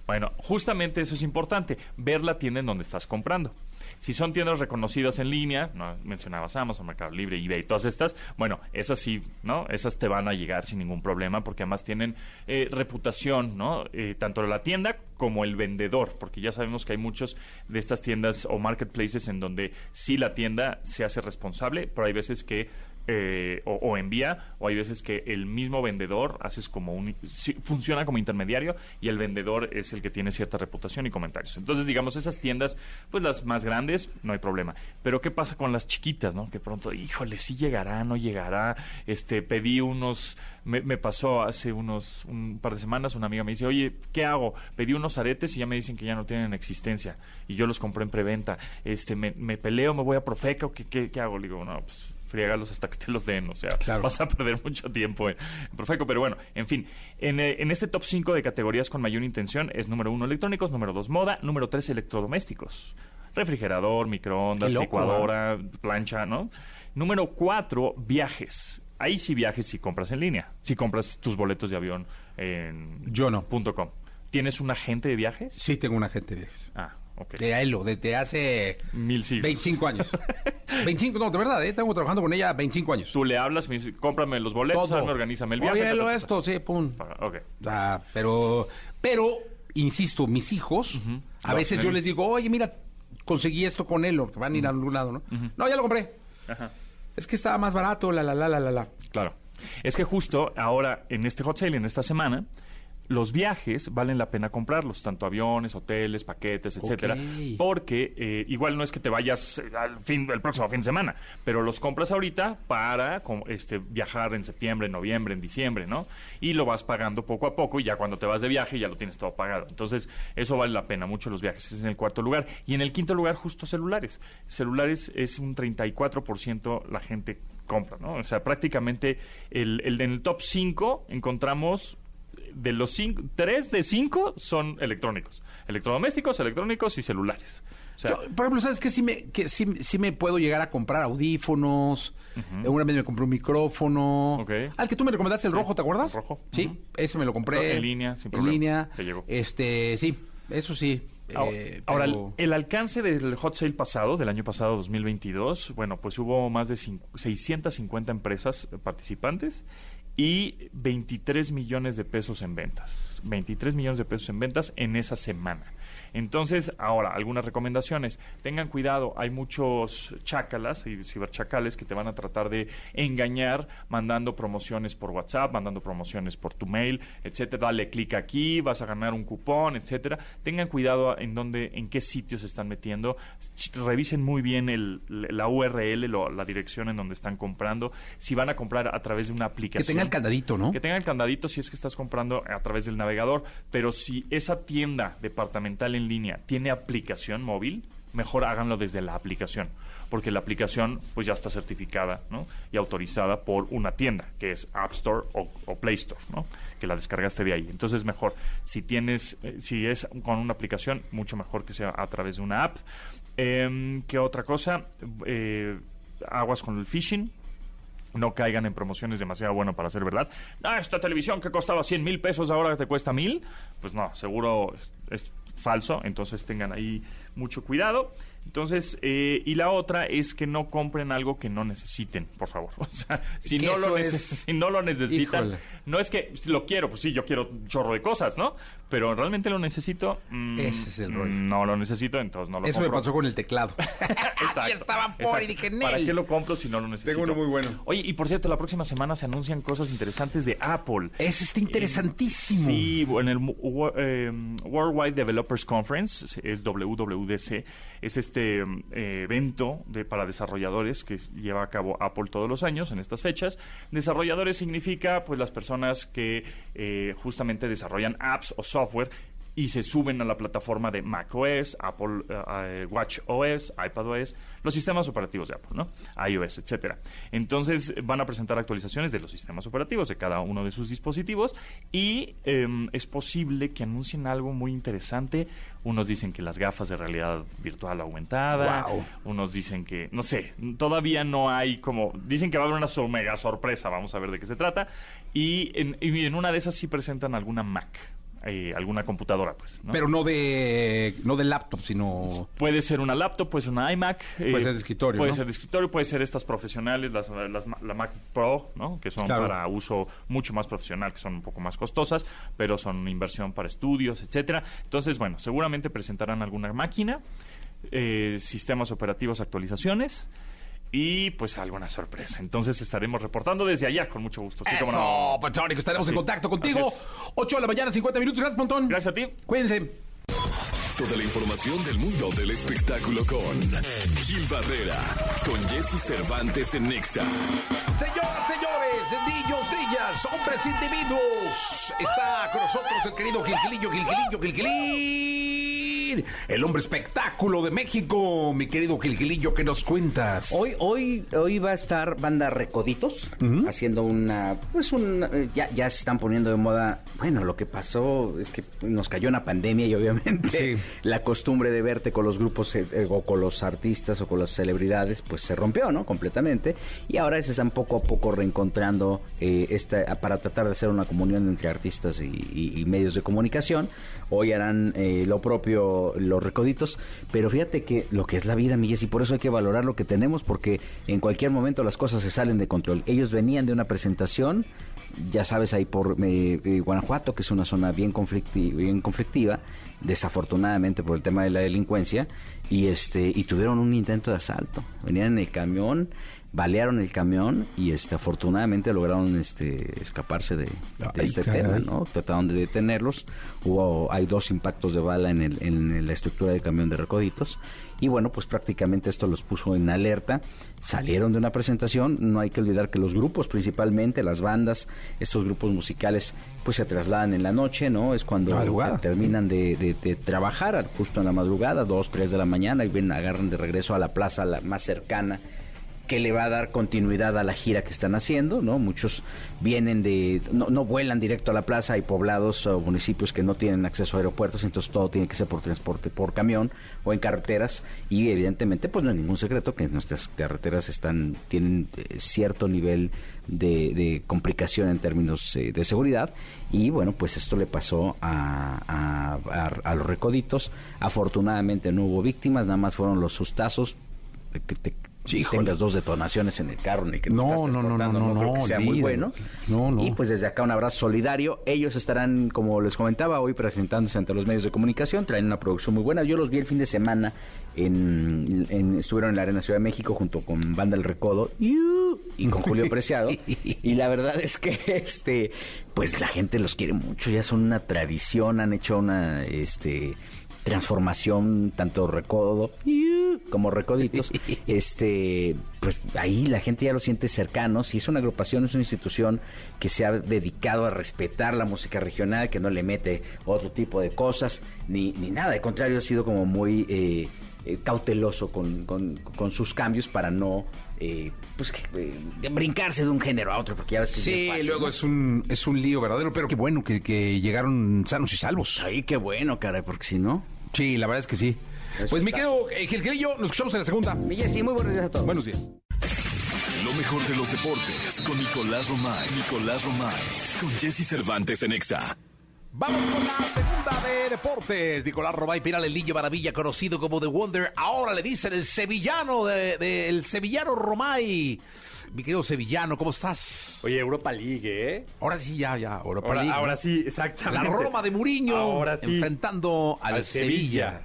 Bueno, justamente eso es importante, ver la tienda en donde estás comprando. Si son tiendas reconocidas en línea, no mencionabas Amazon, Mercado Libre, eBay, todas estas, bueno, esas sí, ¿no? Esas te van a llegar sin ningún problema porque además tienen eh, reputación, ¿no? Eh, tanto la tienda como el vendedor, porque ya sabemos que hay muchos de estas tiendas o marketplaces en donde sí la tienda se hace responsable, pero hay veces que eh, o, o envía, o hay veces que el mismo vendedor haces como un funciona como intermediario y el vendedor es el que tiene cierta reputación y comentarios. Entonces, digamos, esas tiendas, pues las más grandes, no hay problema. Pero ¿qué pasa con las chiquitas, no? Que pronto, híjole, sí llegará, no llegará. Este, pedí unos, me, me pasó hace unos un par de semanas, una amiga me dice, oye, ¿qué hago? Pedí unos aretes y ya me dicen que ya no tienen existencia y yo los compré en preventa. Este, me, me peleo, me voy a Profeca, qué, qué, qué hago? Le digo, no, pues friégalos hasta que te los den, o sea, Claro. vas a perder mucho tiempo en, en Profeco, pero bueno, en fin, en, eh, en este top 5 de categorías con mayor intención es número 1 electrónicos, número 2 moda, número 3 electrodomésticos, refrigerador, microondas, loco, licuadora, plancha, ¿no? Número 4, viajes. Ahí sí viajes si compras en línea, si compras tus boletos de avión en Yo no. punto .com. ¿Tienes un agente de viajes? Sí, tengo un agente de viajes. Ah, ok. De Aelo, desde hace Mil siglos. 25 años. 25, no, de verdad, ¿eh? Tengo trabajando con ella 25 años. Tú le hablas, me dices, cómprame los boletos, Todo. hazme, organízame el viaje. Oye, ta, ta, lo ta, ta. esto, sí, pum. Ok. O sea, pero, pero, insisto, mis hijos, a veces yo les digo, oye, mira, conseguí esto con él, o que van a ir a algún lado, ¿no? No, ya lo compré. Ajá. Es que estaba más barato, la, la, la, la, la, la. Claro. Es que justo ahora, en este hot sale, en esta semana, los viajes valen la pena comprarlos, tanto aviones, hoteles, paquetes, etcétera, porque eh, igual no es que te vayas eh, al fin, el próximo fin de semana, pero los compras ahorita para este, viajar en septiembre, en noviembre, en diciembre, ¿no? Y lo vas pagando poco a poco y ya cuando te vas de viaje ya lo tienes todo pagado. Entonces, eso vale la pena mucho los viajes. Ese es en el cuarto lugar. Y en el quinto lugar, justo celulares. Celulares es un 34% la gente compra, ¿no? O sea, prácticamente el, el- en el top 5 encontramos de los cinco, tres de cinco son electrónicos. Electrodomésticos, electrónicos y celulares. O sea, Yo, por ejemplo, ¿sabes qué? Sí me, que sí, sí me puedo llegar a comprar audífonos. Una vez me compré un micrófono. Ok. Al que tú me recomendaste, el rojo, ¿te acuerdas? el rojo. Sí, ese me lo compré. En línea, sin En problema. línea. Te llegó. Este, sí, eso sí. Ahora, Eh, ahora, el, el alcance del hot sale pasado, del año pasado 2022, bueno, pues hubo más de cin- 650 empresas participantes y 23 millones de pesos en ventas. 23 millones de pesos en ventas en esa semana. Entonces, ahora, algunas recomendaciones. Tengan cuidado, hay muchos chácalas y ciberchacales que te van a tratar de engañar mandando promociones por WhatsApp, mandando promociones por tu mail, etcétera. Dale clic aquí, vas a ganar un cupón, etcétera. Tengan cuidado en dónde, en qué sitios se están metiendo. Revisen muy bien el, la URL, lo- la dirección en donde están comprando. Si van a comprar a través de una Que aplicación. tenga el candadito, ¿no? Que tenga el candadito si es que estás comprando a través del navegador, pero si esa tienda departamental en línea tiene aplicación móvil, mejor háganlo desde la aplicación, porque la aplicación pues ya está certificada y autorizada por una tienda, que es App Store o, Play Store, ¿no? que la descargaste de ahí. Entonces mejor, si tienes, eh, si es con una aplicación, mucho mejor que sea a través de una app. Em, ¿Qué otra cosa? Eh, aguas con el phishing, no caigan en promociones demasiado bueno para ser verdad. Ah, esta televisión que costaba 100 mil pesos ahora te cuesta mil. Pues no, seguro es falso. Entonces tengan ahí mucho cuidado. Entonces, eh, y la otra es que no compren algo que no necesiten, por favor. O sea, si, no lo, eso es- si no lo necesitan, Híjole. no es que si lo quiero, pues sí, yo quiero un chorro de cosas, ¿no? Pero realmente lo necesito. mm, Ese es el rollo. No lo necesito, entonces no lo Eso me compro. pasó con el teclado. Exacto, Ahí estaba por y dije, ¿Para qué lo compro si no lo necesito? Tengo uno muy bueno. Oye, y por cierto, la próxima semana se anuncian cosas interesantes de Apple. Ese está interesantísimo. Sí, en el eh, Worldwide Developers Conference, es WWDC, es este eh, evento de, para desarrolladores que lleva a cabo Apple todos los años en estas fechas. Desarrolladores significa pues las personas que eh, justamente desarrollan apps o software y se suben a la plataforma de macOS, Apple eh, eh, WatchOS, iPadOS, los sistemas operativos de Apple, ¿no? iOS, etcétera. Entonces van a presentar actualizaciones de los sistemas operativos de cada uno de sus dispositivos y em, es posible que anuncien algo muy interesante. Unos dicen que las gafas de realidad virtual aumentada, unos dicen que, no sé, todavía no hay como, dicen que va a haber una so- mega sorpresa, vamos a ver de qué se trata. Y en, y en una de esas sí presentan alguna Mac, eh, alguna computadora, pues. ¿no? Pero no de no de laptop, sino Puede ser una laptop, puede ser una iMac. eh, Puede ser de escritorio, Puede ¿no? ser de escritorio, puede ser estas profesionales, las, las la Mac Pro, ¿no? Que son Claro. para uso mucho más profesional, que son un poco más costosas, pero son inversión para estudios, etcétera. Entonces, bueno, seguramente presentarán alguna máquina, eh, sistemas operativos, actualizaciones. Y pues alguna sorpresa. Entonces estaremos reportando desde allá con mucho gusto. Sí, Eso, no. Panchónico, estaremos Así- en contacto contigo. así es. 8 de la mañana, 50 minutos. Gracias, Pontón. Gracias a ti. Cuídense. Toda la información del mundo del espectáculo con Gil Barrera, con Jesse Cervantes en Nexa. Señoras, señores, niños, niñas, hombres, individuos. Está con nosotros el querido Gilgilillo, Gilgilillo, El hombre espectáculo de México. Mi querido Gilgilillo, ¿qué nos cuentas? Hoy, hoy, hoy va a estar banda Recoditos haciendo una, pues un, eh, ya, ya se están poniendo de moda. Bueno, lo que pasó es que nos cayó una pandemia y obviamente Sí. la costumbre de verte con los grupos eh, eh, o con los artistas o con las celebridades, pues se rompió, ¿no? Completamente. Y ahora se están poco a poco reencontrando eh, esta, para tratar de hacer una comunión entre artistas y, y- y medios de comunicación. Hoy harán eh, lo propio los recoditos, pero fíjate que lo que es la vida, Milles, y por eso hay que valorar lo que tenemos, porque en cualquier momento las cosas se salen de control. Ellos venían de una presentación, ya sabes, ahí por eh, eh, Guanajuato, que es una zona bien, bien conflictiva, desafortunadamente por el tema de la delincuencia, y este y tuvieron un intento de asalto. Venían en el camión, balearon el camión y este afortunadamente lograron este escaparse de, este caray. tema, ¿no? Trataron de detenerlos. Hubo hay dos impactos de bala en, el, en la estructura del camión de recoditos y bueno, pues prácticamente esto los puso en alerta. Salieron de una presentación, no hay que olvidar que los grupos principalmente, las bandas, estos grupos musicales, pues se trasladan en la noche, ¿no? Es cuando Madrugada. terminan de, de- de trabajar justo en la madrugada, dos, tres de la mañana, y ven, agarran de regreso a la plaza la más cercana que le va a dar continuidad a la gira que están haciendo, ¿no? Muchos vienen de, no, no vuelan directo a la plaza, hay poblados o municipios que no tienen acceso a aeropuertos, entonces todo tiene que ser por transporte, por camión o en carreteras, y evidentemente pues no es ningún secreto que nuestras carreteras están, tienen eh, cierto nivel de, de complicación en términos eh, de seguridad, y bueno, pues esto le pasó a- a- a los recoditos, afortunadamente no hubo víctimas, nada más fueron los sustazos, que te Sí, híjole. tengas dos detonaciones en el carro ni que No, no, no, transportando, no, no, creo que no, sea muy bueno. No, no. Y pues desde acá un abrazo solidario. Ellos estarán, como les comentaba, hoy presentándose ante los medios de comunicación, traen una producción muy buena. Yo los vi el fin de semana en, en- estuvieron en la Arena Ciudad de México junto con Banda El Recodo y con Julio Preciado. y la verdad es que este pues la gente los quiere mucho, ya son una tradición, han hecho una este transformación tanto recodo como recoditos este pues ahí la gente ya lo siente cercanos y es una agrupación es una institución que se ha dedicado a respetar la música regional que no le mete otro tipo de cosas ni, ni nada de contrario ha sido como muy eh, eh, cauteloso con, con- con sus cambios para no eh, pues que, eh, brincarse de un género a otro porque ya ves que es Sí, fácil, luego ¿no? es un, es un lío verdadero, pero qué bueno que, que llegaron sanos y salvos. Ay, qué bueno, caray, porque si no... Sí, la verdad es que sí. Eso Pues mi querido eh, Gilgrillo, nos escuchamos en la segunda. Mi Jessy, muy buenos días a todos. Buenos días. Lo mejor de los deportes con Nicolás Romay. Nicolás Romay. Con Jesse Cervantes en Exa. Vamos con la segunda de deportes. Nicolás Robay Piral, el niño maravilla, conocido como The Wonder. Ahora le dicen el sevillano de, de- el sevillano Romay. Mi querido sevillano, ¿cómo estás? Oye, Europa League, ¿eh? Ahora sí, ya, ya. Europa Ahora, League, ahora ¿no? sí, La exactamente. Roma de Muriño. Ahora sí. Enfrentando al, Al Sevilla. Sevilla.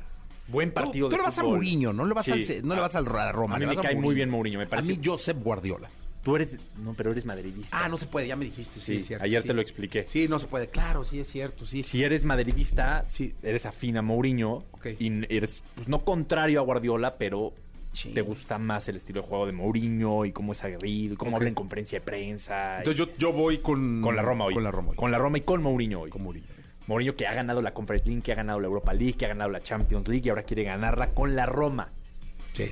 Buen partido Tú, tú de le vas a. Muriño, no le vas, Sí. al, Ce- no le vas al a Roma. A mí me cae muy bien Mourinho, me parece. A mí Josep Guardiola. Tú eres... No, pero eres madridista. Ah, no se puede, ya me dijiste. Sí, Sí, es cierto, ayer sí. te lo expliqué. Sí, no se puede. Claro, sí, es cierto, sí. Si eres madridista, sí, eres afín a Mourinho. Ok. Y eres, pues, no contrario a Guardiola, pero Sí. te gusta más el estilo de juego de Mourinho y cómo es aguerrido, cómo habla en conferencia de prensa. Entonces yo, yo voy con... con la Roma hoy. Con la Roma hoy. Con la Roma y con Mourinho hoy. Con Mourinho. Mourinho que ha ganado la Conference League, que ha ganado la Europa League, que ha ganado la Champions League y ahora quiere ganarla con la Roma. Sí.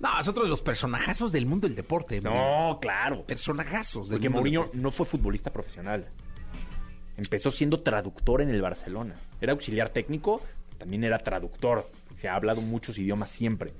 No, es otro de los personajazos del mundo del deporte. No, claro. Personajazos del Porque mundo Mourinho no fue futbolista profesional. Empezó siendo traductor en el Barcelona. Era auxiliar técnico, también era traductor. Se ha hablado muchos idiomas siempre.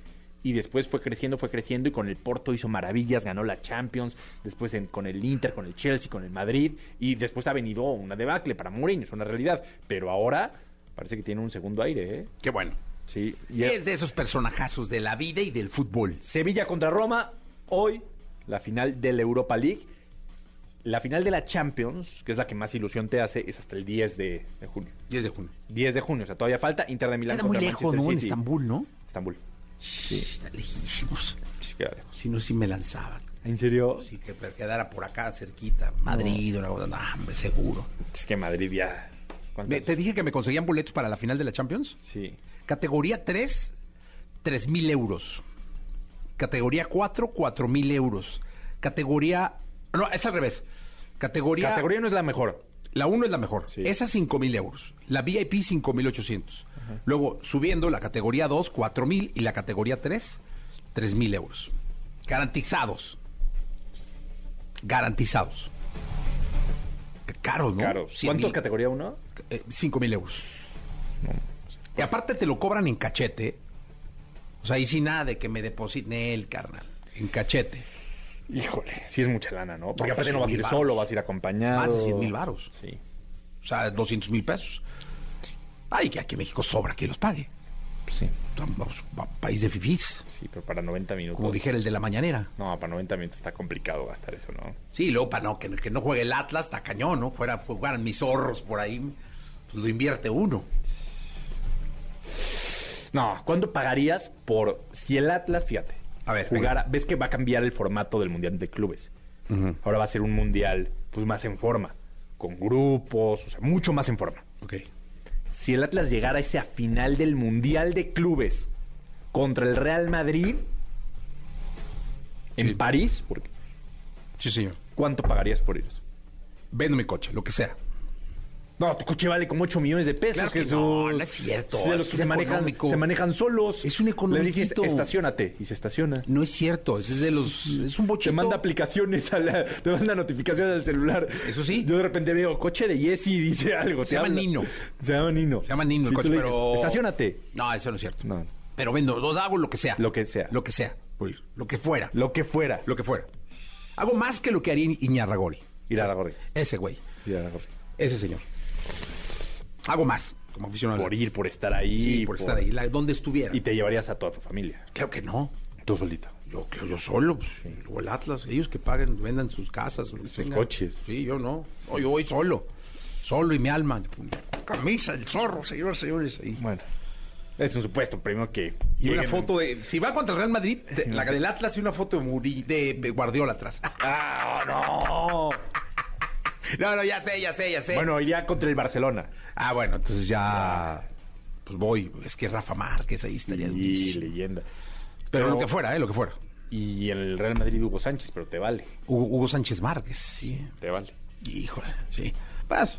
Y después fue creciendo, fue creciendo y con el Porto hizo maravillas, ganó la Champions, después en- con el Inter, con el Chelsea, con el Madrid y después ha venido una debacle para Mourinho, es una realidad. Pero ahora parece que tiene un segundo aire, ¿eh? Qué bueno. Sí. Y Es de esos personajazos de la vida y del fútbol. Sevilla contra Roma, hoy la final de la Europa League. La final de la Champions, que es la que más ilusión te hace, es hasta el 10 de, de junio. 10 de junio. 10 de junio, o sea, todavía falta Inter de Milán Queda muy contra lejos, Manchester ¿no? En. Estambul, ¿no? Estambul. Sí. Está lejísimos. Si no, sí me lanzaban. ¿En serio? Sí, que quedara por acá cerquita. Madrid, una cosa. No, hombre, seguro. Es que Madrid ya... te dije que me conseguían boletos para la final de la Champions. Sí. Categoría 3, 3 mil euros. Categoría 4, 4 mil euros. Categoría... No, es al revés. Categoría... Categoría no es la mejor. La 1 es la mejor. Sí. Esa 5 mil euros. La VIP 5 mil 800. Luego, subiendo la categoría 2, 4 mil. Y la categoría 3, 3 mil euros. Garantizados. Garantizados. Caros, ¿no? Claro. 100 ¿Cuánto es categoría 1? 5 mil euros. Y aparte te lo cobran en cachete. O sea, ahí sí nada de que me depositen el carnal. En cachete. Híjole, sí es mucha lana, ¿no? Porque No, aparte no vas a ir 100,000 solo, vas a ir acompañado. Más de 100 mil varos. Sí. O sea, 200 mil pesos. Ay, que aquí en México sobra que los pague. Sí. Vamos, pa- país de fifís. Sí, pero para 90 minutos. Como dijera el de la mañanera. No, para 90 minutos está complicado gastar eso, ¿no? Sí, luego para no, que, que no juegue el Atlas, está cañón, ¿no? Fuera jugaran mis zorros por ahí, pues lo invierte uno. No, ¿cuánto pagarías por si el Atlas, fíjate, A ver, jugara, ves que va a cambiar el formato del Mundial de Clubes? Ahora va a ser un Mundial pues más en forma, con grupos, o sea, mucho más en forma. Ok. Si el Atlas llegara a esa final del Mundial de Clubes contra el Real Madrid en Sí. París, porque, Sí, señor. ¿cuánto pagarías por ir? Vendo mi coche, lo que sea. No, tu coche vale como 8 millones de pesos, Claro que Jesús. no, no es cierto, Es de los es que se manejan, económico. se manejan solos. Es un Le dices, economicito. estacionate, y se estaciona. No es cierto, ese es de los... Es un Te bochito. manda aplicaciones, a la, te manda notificaciones al celular. Eso sí. Yo de repente veo coche de Jesse y dice algo. Se te llama habla. Nino. Se llama Nino. Se llama Nino el Sí, coche, dices, pero... Estacionate. No, eso no es cierto. No. Pero vendo, dos hago lo que sea. Lo que sea. Lo que sea. ir. Lo que fuera. Lo que fuera. Lo que fuera. Hago más que lo que haría Iñarragori. Ir a la gorri. Ese güey. Ir a la gorri. Ese señor. Hago más como aficionado. Por ir, por estar ahí. Sí, por, estar ahí, la- donde estuviera. Y te llevarías a toda tu familia. Creo que no. Tú solito. Yo, yo, yo solo, pues, o el Atlas, ellos que paguen, vendan sus casas, sus coches. Sí, yo no. No, yo voy solo. Solo y mi alma. Camisa, el zorro, señores, señores. Bueno. Es un supuesto, primero que. Y una foto de. Si va contra el Real Madrid, de- la del Atlas y una foto de, Muri, de, de Guardiola atrás. ¡Ah, no! No, no, ya sé, ya sé, ya sé. Bueno, iría contra el Barcelona. Ah, bueno, entonces ya. Pues voy. Es que Rafa Márquez ahí estaría. Y durísimo. leyenda. Pero lo que fuera, ¿eh? Lo que fuera. Y en el Real Madrid Hugo Sánchez, pero te vale. Hugo, Hugo Sánchez Márquez, sí. Te vale. Híjole, sí. Pues,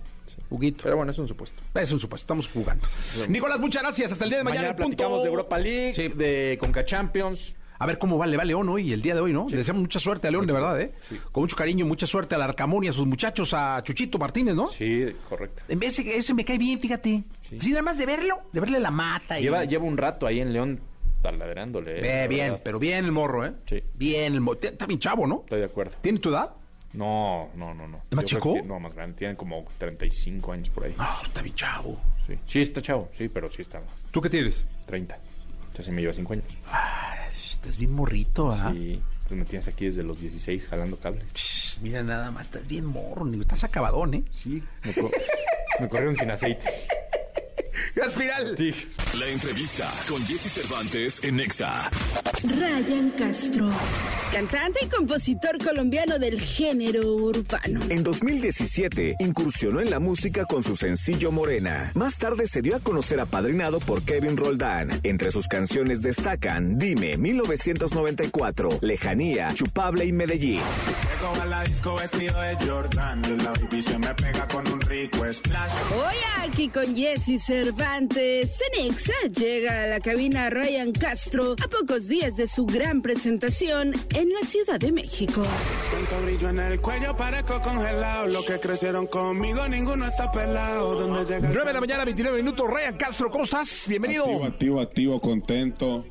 Huguito. Pero bueno, es un supuesto. Es un supuesto, estamos jugando. Nicolás, muchas gracias. Hasta el día de mañana. Mañana, en punto. platicamos de Europa League, Sí. de Conca Champions. A ver cómo va, le va León hoy, el día de hoy, ¿no? Le deseamos mucha suerte a León, de verdad, ¿eh? Con mucho cariño, mucha suerte al Arcamón y a sus muchachos, a Chuchito Martínez, ¿no? Sí, correcto. En vez de ese me cae bien, fíjate. Sí. nada más de verlo, de verle la mata. Y... Lleva, lleva un rato ahí en León taladrándole. eh, la bien, verdad. pero bien el morro, ¿eh? Sí. Bien el morro. Está bien chavo, ¿no? Estoy de acuerdo. ¿Tiene tu edad? No, no, no, no. ¿Es más chico? que- no, más grande. Tienen como 35 años por ahí. No, está bien chavo. Sí, sí está chavo, sí, pero sí está ¿Tú qué tienes? 30. Entonces me lleva 5 años. Estás bien morrito, ¿ah? Sí, pues me tienes aquí desde los 16 jalando cables. Shh, Mira nada más, estás bien morro, ni- estás acabadón, ¿eh? Sí, me corrieron sin aceite. Gracias, Piral. Sí. La entrevista con Jesse Cervantes en Nexa. Ryan Castro, cantante y compositor colombiano del género urbano. En 2017 incursionó en la música con su sencillo Morena. Más tarde se dio a conocer apadrinado por Kevin Roldán. Entre sus canciones destacan Dime 1994, Lejanía, Chupable y Medellín. Llego a la disco vestido de Jordan. La baby se me pega con un rico splash. Hoy aquí con Jesse Cervantes, Cenexa llega a la cabina Ryan Castro a pocos días de su gran presentación en la Ciudad de México. Tanto brillo en el cuello, parezco congelado. Los que crecieron conmigo, ninguno está pelado. Donde llega el 9 de la mañana, 29 minutos. Ryan Castro, ¿cómo estás? Bienvenido. Activo, activo, activo, contento,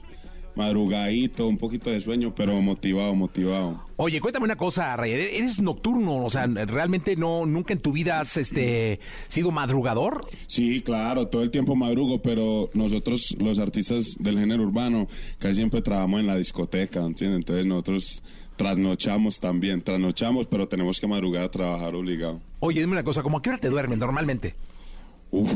madrugadito, un poquito de sueño, pero motivado, motivado. Oye, cuéntame una cosa, Ryan. ¿Eres nocturno? O sea, ¿realmente no nunca en tu vida has este, sido madrugador? Sí, claro, todo el tiempo madrugo, pero nosotros, los artistas del género urbano, casi siempre trabajamos en la discoteca, ¿entiendes? Entonces nosotros trasnochamos también, trasnochamos, pero tenemos que madrugar a trabajar obligado. Oye, dime una cosa, ¿cómo a qué hora te duermes normalmente? Uf,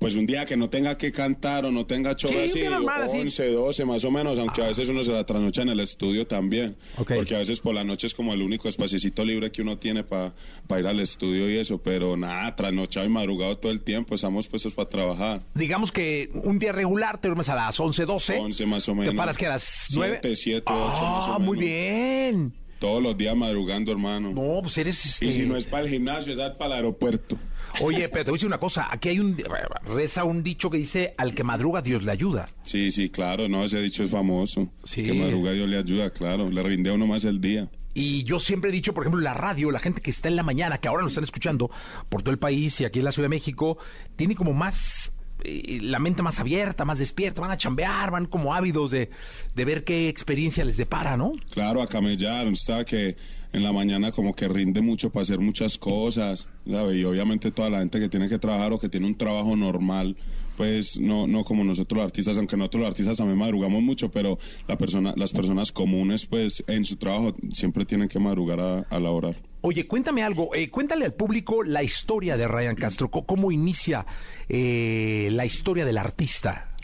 pues un día que no tenga que cantar o no tenga show Sí, así, normal, así. 11, 12 más o menos, aunque a veces uno se la trasnocha en el estudio también. Ok. Porque a veces por la noche es como el único espacito libre que uno tiene para ir al estudio y eso, pero nada, trasnochado y madrugado todo el tiempo, estamos puestos para trabajar. Digamos que un día regular te duermes a las 11, 12. 11 más o menos. ¿Te paras que a las 9? 7, 7, 8 más Ah, o muy menos. bien. Todos los días madrugando, hermano. No, pues eres este... Y si no es para el gimnasio, es para el aeropuerto. Oye, pero te voy a decir una cosa. Aquí hay un... Reza un dicho que dice, al que madruga Dios le ayuda. Sí, sí, claro, no, ese dicho es famoso. Sí. Que madruga Dios le ayuda, claro, le rinde a uno más el día. Y yo siempre he dicho, por ejemplo, la radio, la gente que está en la mañana, que ahora nos están escuchando por todo el país y aquí en la Ciudad de México, tiene como más la mente más abierta, más despierta, van a chambear, van como ávidos de, de ver qué experiencia les depara, ¿no? Claro, a camellar, sabe que en la mañana como que rinde mucho para hacer muchas cosas. Y obviamente toda la gente que tiene que trabajar o que tiene un trabajo normal, pues no, no como nosotros los artistas, aunque nosotros los artistas también madrugamos mucho, pero la persona, las personas comunes, pues en su trabajo siempre tienen que madrugar a, a laborar. Oye, cuéntame algo, eh, cuéntale al público la historia de Ryan Castro, cómo inicia eh, la historia del artista.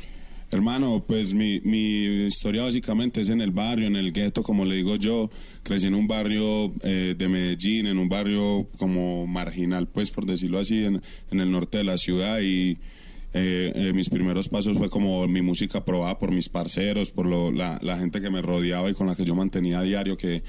Hermano, pues mi, mi historia básicamente es en el barrio, en el gueto, como le digo yo. Crecí en un barrio eh, de Medellín, en un barrio como marginal, pues por decirlo así, en, en el norte de la ciudad y eh, eh, mis primeros pasos fue como mi música probada por mis parceros, por lo- la, gente que me rodeaba y con la que yo mantenía a diario, que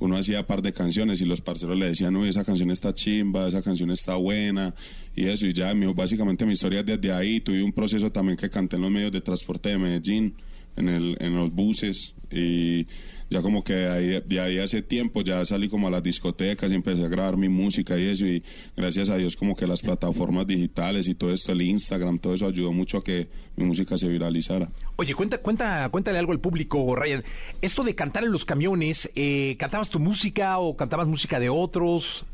uno hacía par de canciones y los parceros le decían, uy, esa canción está chimba, esa canción está buena y eso. Y ya, mi- básicamente mi historia es desde ahí. Tuve un proceso también que canté en los medios de transporte de Medellín, en, el, en los buses y ya como que ahí, de ahí hace tiempo ya salí como a las discotecas y empecé a grabar mi música y eso y gracias a Dios como que las plataformas digitales y todo esto, el Instagram, todo eso ayudó mucho a que mi música se viralizara. Oye, cuenta, cuenta, cuéntale algo al público, Ryan. Esto de cantar en los camiones, eh, ¿cantabas tu música o cantabas música de otros?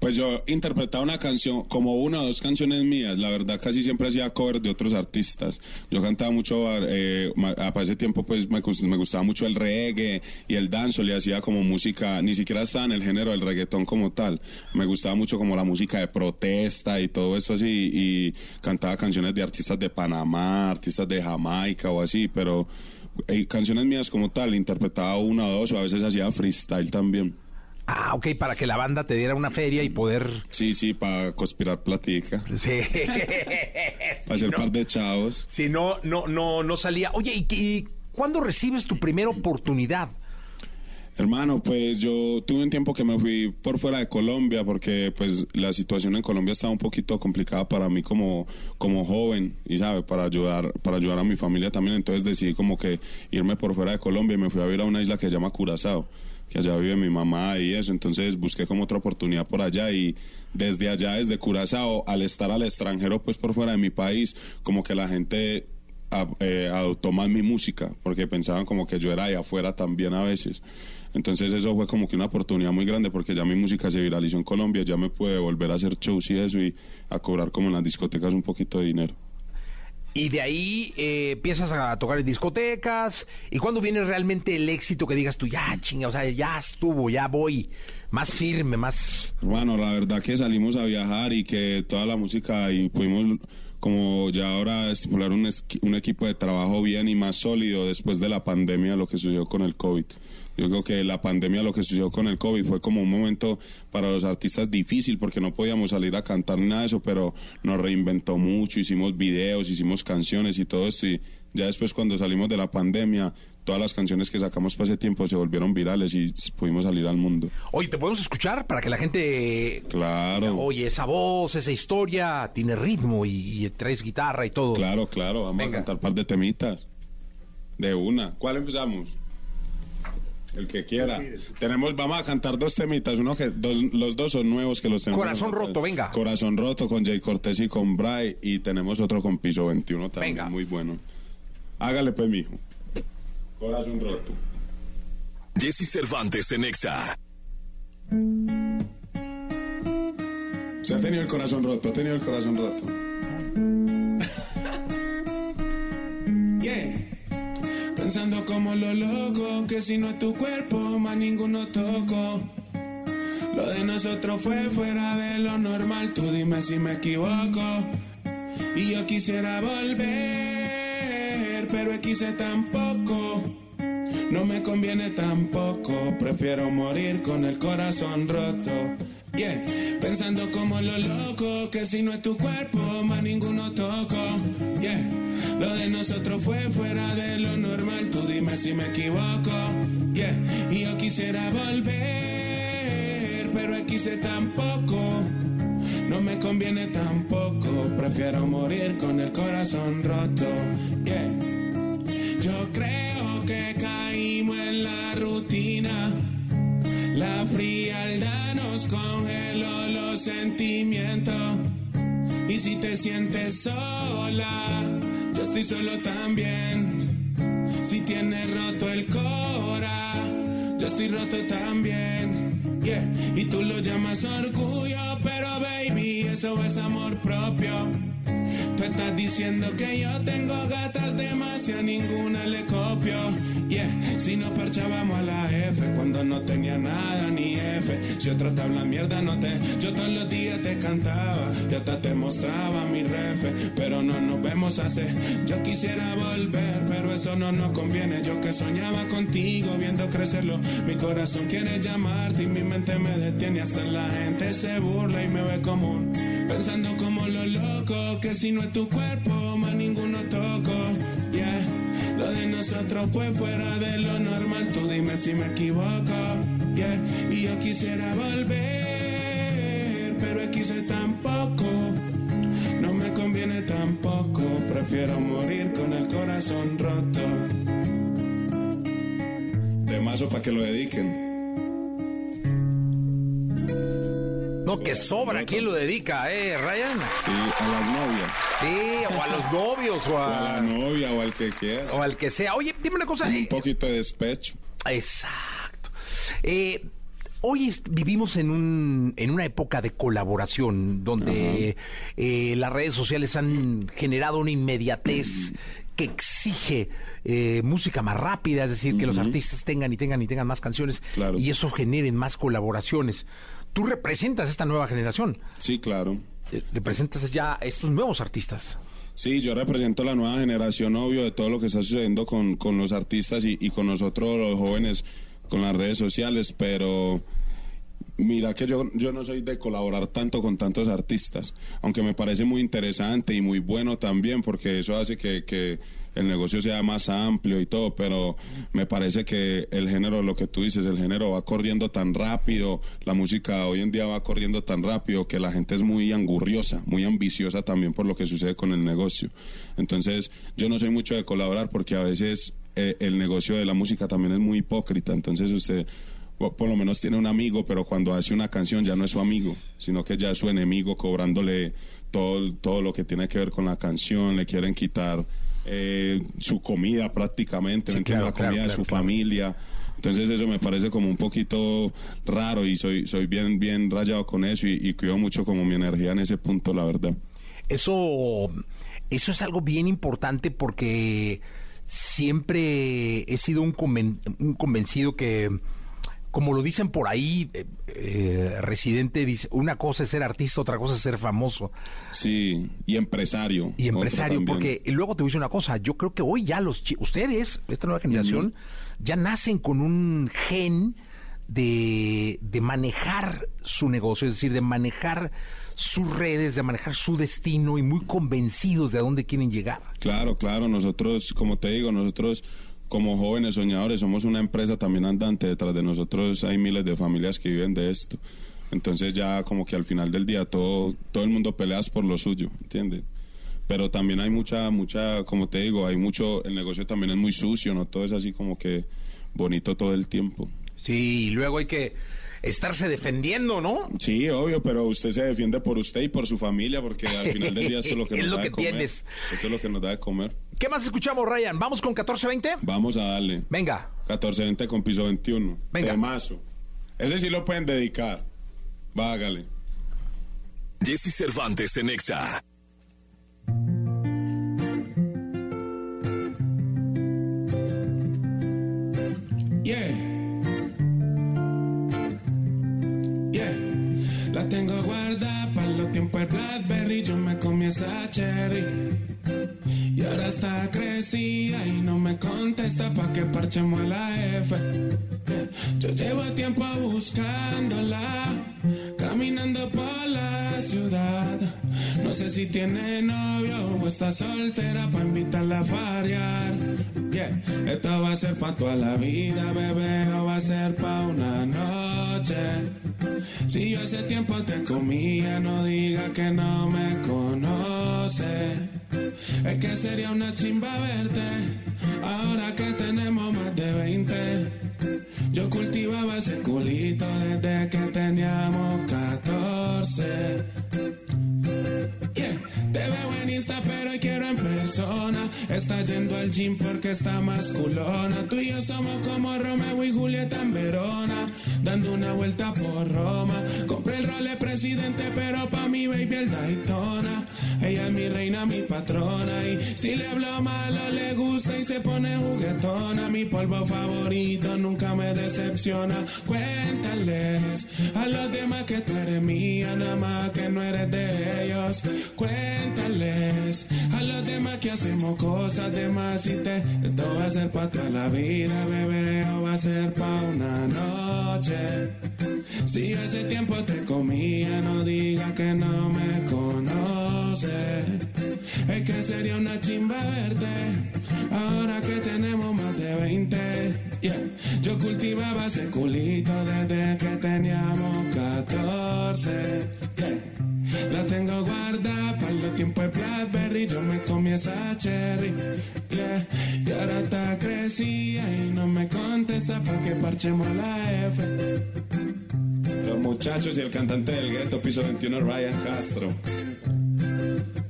Pues yo interpretaba una canción, como una o dos canciones mías, la verdad casi siempre hacía covers de otros artistas. Yo cantaba mucho, eh, a ese tiempo pues me, me gustaba mucho el reggae y el dancehall y hacía como música, ni siquiera estaba en el género del reggaetón como tal. Me gustaba mucho como la música de protesta y todo eso así y cantaba canciones de artistas de Panamá, artistas de Jamaica o así, pero eh, canciones mías como tal, interpretaba una o dos o a veces hacía freestyle también. Ah, ok, para que la banda te diera una feria y poder... Sí, sí, para conspirar platica. Sí. Para hacer par de chavos. Si no, no, no, no salía. Oye, ¿y, y cuándo recibes tu primera oportunidad? Hermano, pues yo tuve un tiempo que me fui por fuera de Colombia porque pues la situación en Colombia estaba un poquito complicada para mí como, como joven y sabe, para ayudar, para ayudar a mi familia también. Entonces decidí como que irme por fuera de Colombia y me fui a vivir a una isla que se llama Curazao, allá vive mi mamá y eso. Entonces busqué como otra oportunidad por allá y desde allá, desde Curazao, al estar al extranjero pues por fuera de mi país, como que la gente eh, adoptó más mi música, porque pensaban como que yo era de afuera también a veces. Entonces eso fue como que una oportunidad muy grande porque ya mi música se viralizó en Colombia, ya me pude volver a hacer shows y eso y a cobrar como en las discotecas un poquito de dinero. Y de ahí eh, empiezas a tocar en discotecas. ¿Y cuándo viene realmente el éxito que digas tú, ya chinga, o sea, ya estuvo, ya voy, más firme, más... Bueno, la verdad que salimos a viajar y que toda la música y pudimos como ya ahora estipular un, un equipo de trabajo bien y más sólido después de la pandemia, lo que sucedió con el COVID. Yo creo que la pandemia, lo que sucedió con el COVID fue como un momento para los artistas difícil porque no podíamos salir a cantar ni nada de eso, pero nos reinventó mucho, hicimos videos, hicimos canciones y todo esto y ya después cuando salimos de la pandemia, todas las canciones que sacamos para ese tiempo se volvieron virales y pudimos salir al mundo. Oye, ¿te podemos escuchar para que la gente... Claro. Oye, esa voz, esa historia, tiene ritmo y, y traes guitarra y todo. Claro, claro, vamos Venga. a cantar un par de temitas. De una. ¿Cuál empezamos? El que quiera. Tenemos, vamos a cantar dos temitas, uno que dos, los dos son nuevos que los tenemos. Corazón roto, venga. Corazón roto con Jay Cortés y con Bray y tenemos otro con Piso 21 también, Venga. muy bueno. Hágale pues, mijo. Corazón roto. Jesse Cervantes en Exa. Se ha tenido el corazón roto, ha tenido el corazón roto. Yeah. Pensando como lo loco, que si no es tu cuerpo, más ninguno toco. Lo de nosotros fue fuera de lo normal, tú dime si me equivoco. Y yo quisiera volver, pero quise tampoco. No me conviene tampoco, prefiero morir con el corazón roto. Yeah, pensando como lo loco, que si no es tu cuerpo, más ninguno toco. Yeah, lo de nosotros fue fuera de lo normal, tú dime si me equivoco. Yeah, y yo quisiera volver, pero quise tampoco. No me conviene tampoco, prefiero morir con el corazón roto. Yeah. Yo creo que caímos en la rutina. La frialdad nos congeló los sentimientos. Y si te sientes sola, estoy solo también. Si tienes roto el cora, yo estoy roto también. Y tú lo llamas orgullo, pero baby, eso es amor propio. Tú estás diciendo que yo tengo gatas demasiado, ninguna le copio. Yeah, si nos parchábamos a la F cuando no tenía nada ni F. Si otro te habla mierda, no te. Yo todos los días te cantaba y hasta te mostraba mi ref. Pero no nos vemos hace. Yo quisiera volver, pero eso no nos conviene. Yo que soñaba contigo viendo crecerlo. Mi corazón quiere llamarte y mi mente me detiene. Hasta la gente se burla y me ve común. Pensando como lo loco, que si no es tu cuerpo, más ninguno toco. Yeah, lo de nosotros fue fuera de lo normal. Tú dime si me equivoco, yeah. Y yo quisiera volver, pero soy tampoco. No me conviene tampoco, prefiero morir con el corazón roto. Temazo para que lo dediquen. No, que sobra. ¿Quién lo dedica, eh, Ryan? Sí, a las novias. Sí, o a los novios, o O a la a, novia o al que quiera. o al que sea. Oye, dime una cosa. Con eh, un poquito de despecho. Exacto. Eh, hoy es- vivimos en, un, en una época de colaboración donde eh, las redes sociales han generado una inmediatez que exige eh, música más rápida, es decir, que los artistas tengan y tengan y tengan más canciones Claro. y eso generen más colaboraciones. Tú representas esta nueva generación, Sí, claro. eh, representas ya a estos nuevos artistas. Sí, yo represento la nueva generación, obvio, de todo lo que está sucediendo con, con los artistas y, y con nosotros los jóvenes, con las redes sociales, pero mira que yo, yo no soy de colaborar tanto con tantos artistas, aunque me parece muy interesante y muy bueno también, porque eso hace que, que el negocio sea más amplio y todo, pero me parece que el género, lo que tú dices, el género va corriendo tan rápido, la música hoy en día va corriendo tan rápido que la gente es muy angurriosa, muy ambiciosa también por lo que sucede con el negocio. Entonces, yo no soy mucho de colaborar porque a veces eh, el negocio de la música también es muy hipócrita, entonces usted por lo menos tiene un amigo, pero cuando hace una canción ya no es su amigo, sino que ya es su enemigo cobrándole todo, todo lo que tiene que ver con la canción, le quieren quitar eh, su comida prácticamente, Sí, claro, la comida claro, de su claro. familia. Entonces eso me parece como un poquito raro y soy, soy bien, bien rayado con eso y, y cuido mucho como mi energía en ese punto, la verdad. Eso, eso es algo bien importante porque siempre he sido un, conven- un convencido que, como lo dicen por ahí, eh, eh, Residente dice, una cosa es ser artista, otra cosa es ser famoso Sí, y empresario. y empresario, porque luego te voy a decir una cosa, yo creo que hoy ya los ustedes, esta nueva generación, ya nacen con un gen de, de manejar su negocio, es decir, de manejar sus redes, de manejar su destino y muy convencidos de a dónde quieren llegar. Claro, claro, nosotros, como te digo, nosotros como jóvenes soñadores somos una empresa también andante, detrás de nosotros hay miles de familias que viven de esto. Entonces ya como que al final del día todo, todo el mundo peleas por lo suyo, ¿entiendes? Pero también hay mucha, mucha, como te digo, hay mucho, el negocio también es muy sucio, no todo es así como que bonito todo el tiempo. Sí, y luego hay que estarse defendiendo, ¿no? Sí, obvio, pero usted se defiende por usted y por su familia, porque al final del día eso es lo que Es nos lo da de que comer. tienes. Eso es lo que nos da de comer. ¿Qué más escuchamos, Ryan? ¿Vamos con 14-20? Vamos a darle. Venga. 14-20 con piso 21. Venga. Temazo. Ese sí lo pueden dedicar. Vágale. Jesse Cervantes en Exa. Tiempos el Blackberry. Yo me comí esa cherry. Y ahora está crecida y no me contesta pa' que parchemos la F. Yo llevo tiempo buscándola, caminando por la ciudad. No sé si tiene novio o está soltera pa' invitarla a fariar. Yeah. Esto va a ser pa' toda la vida, bebé, no va a ser pa' una noche. Si yo hace tiempo te comía, no diga que no me conoce. Es que sería una chimba verte, ahora que tenemos más de 20. Yo cultivaba ese culito desde que teníamos 14. Yeah. Te veo en Insta, pero quiero en persona. Está yendo al gym porque está más culona. Tú y yo somos como Romeo y Julieta en Verona. Dando una vuelta por Roma. Compré el rol de presidente, pero pa' mi baby el Daytona. Ella es mi reina, mi patrona. Y si le hablo malo, le gusta y se pone juguetona. Mi polvo favorito nunca me decepciona. Cuéntales a los demás que tú eres mía, nada más que no eres de ellos. Cuéntales a los demás que hacemos cosas de más y te. Esto va a ser para toda la vida, bebé, o va a ser para una noche. Si ese tiempo te comía, no diga que no me Es que sería una chimba verte, ahora que tenemos más de pa' ese culito desde que teníamos 14. La tengo guardada para los tiempos de Blackberry. Yo me comí esa cherry. Yeah. Y ahora está crecida y no me contesta pa' que parchemos la F. Los muchachos y el cantante del gueto, piso 21, Ryan Castro.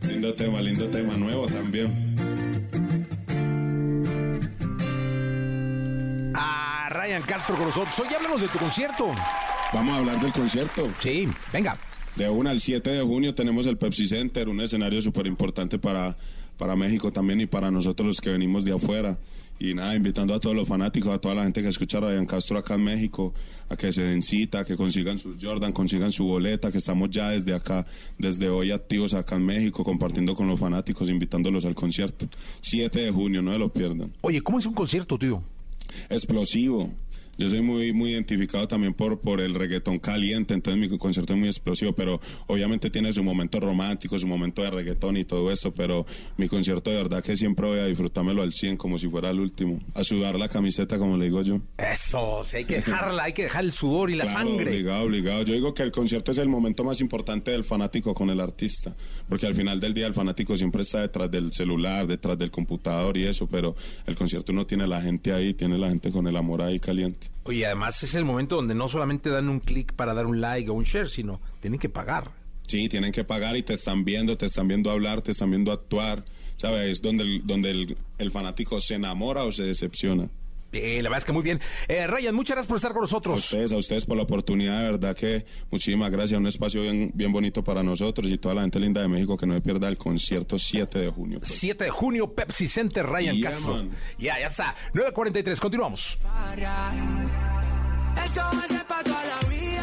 Lindo tema, lindo tema, nuevo también. A Ryan Castro con nosotros. Hoy háblanos de tu concierto. Vamos a hablar del concierto. Sí, venga. De 1 al 7 de junio tenemos el Pepsi Center, un escenario súper importante para, para México también y para nosotros los que venimos de afuera. Y nada, invitando a todos los fanáticos, a toda la gente que escucha a Ryan Castro acá en México, a que se den cita, que consigan su Jordan, consigan su boleta, que estamos ya desde acá, desde hoy activos acá en México, compartiendo con los fanáticos, invitándolos al concierto. 7 de junio, no se lo pierdan. Oye, ¿cómo es un concierto, tío? Explosivo. Yo soy muy muy identificado también por, por el reggaetón caliente, entonces mi concierto es muy explosivo, pero obviamente tiene su momento romántico, su momento de reggaetón y todo eso, pero mi concierto de verdad que siempre voy a disfrutármelo al 100 como si fuera el último, a sudar la camiseta como le digo yo. Eso, sí, hay que dejarla, hay que dejar el sudor y la Claro, sangre. Obligado, obligado. Yo digo que el concierto es el momento más importante del fanático con el artista, porque al final del día el fanático siempre está detrás del celular, detrás del computador y eso, pero el concierto no tiene la gente ahí, tiene la gente con el amor ahí caliente. Oye, además es el momento donde no solamente dan un clic para dar un like o un share, sino tienen que pagar. Sí, tienen que pagar y te están viendo, te están viendo hablar, te están viendo actuar, ¿sabes? Es donde el, donde el, el fanático se enamora o se decepciona. Eh, la verdad es que muy bien. Eh, Ryan, muchas gracias por estar con A nosotros. ustedes, a ustedes por la oportunidad, de verdad que muchísimas gracias, un espacio bien, bien bonito para nosotros y toda la gente linda de México que no se pierda el concierto 7 de junio. pues. 7 de junio, Pepsi Center, Ryan Yeah, Castro. man. Ya, ya está. 9.43, continuamos. Esto va a ser pa' toda la vida,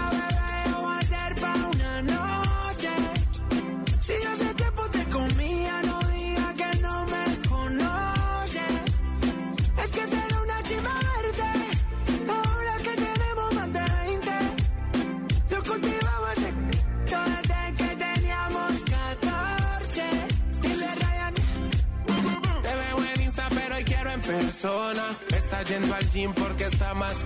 Está yendo al gym porque está más.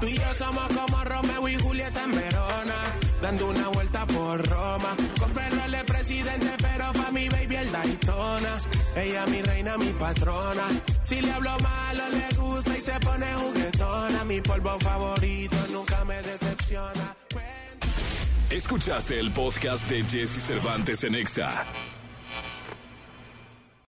Tú y yo somos como Romeo y Julieta en Verona. Dando una vuelta por Roma. Compré el rol de presidente, pero pa' mi baby el Daytona. Ella mi reina, mi patrona. Si le hablo malo, le gusta y se pone juguetona. Mi polvo favorito nunca me decepciona. Escuchaste el podcast de Jesse Cervantes en Exa.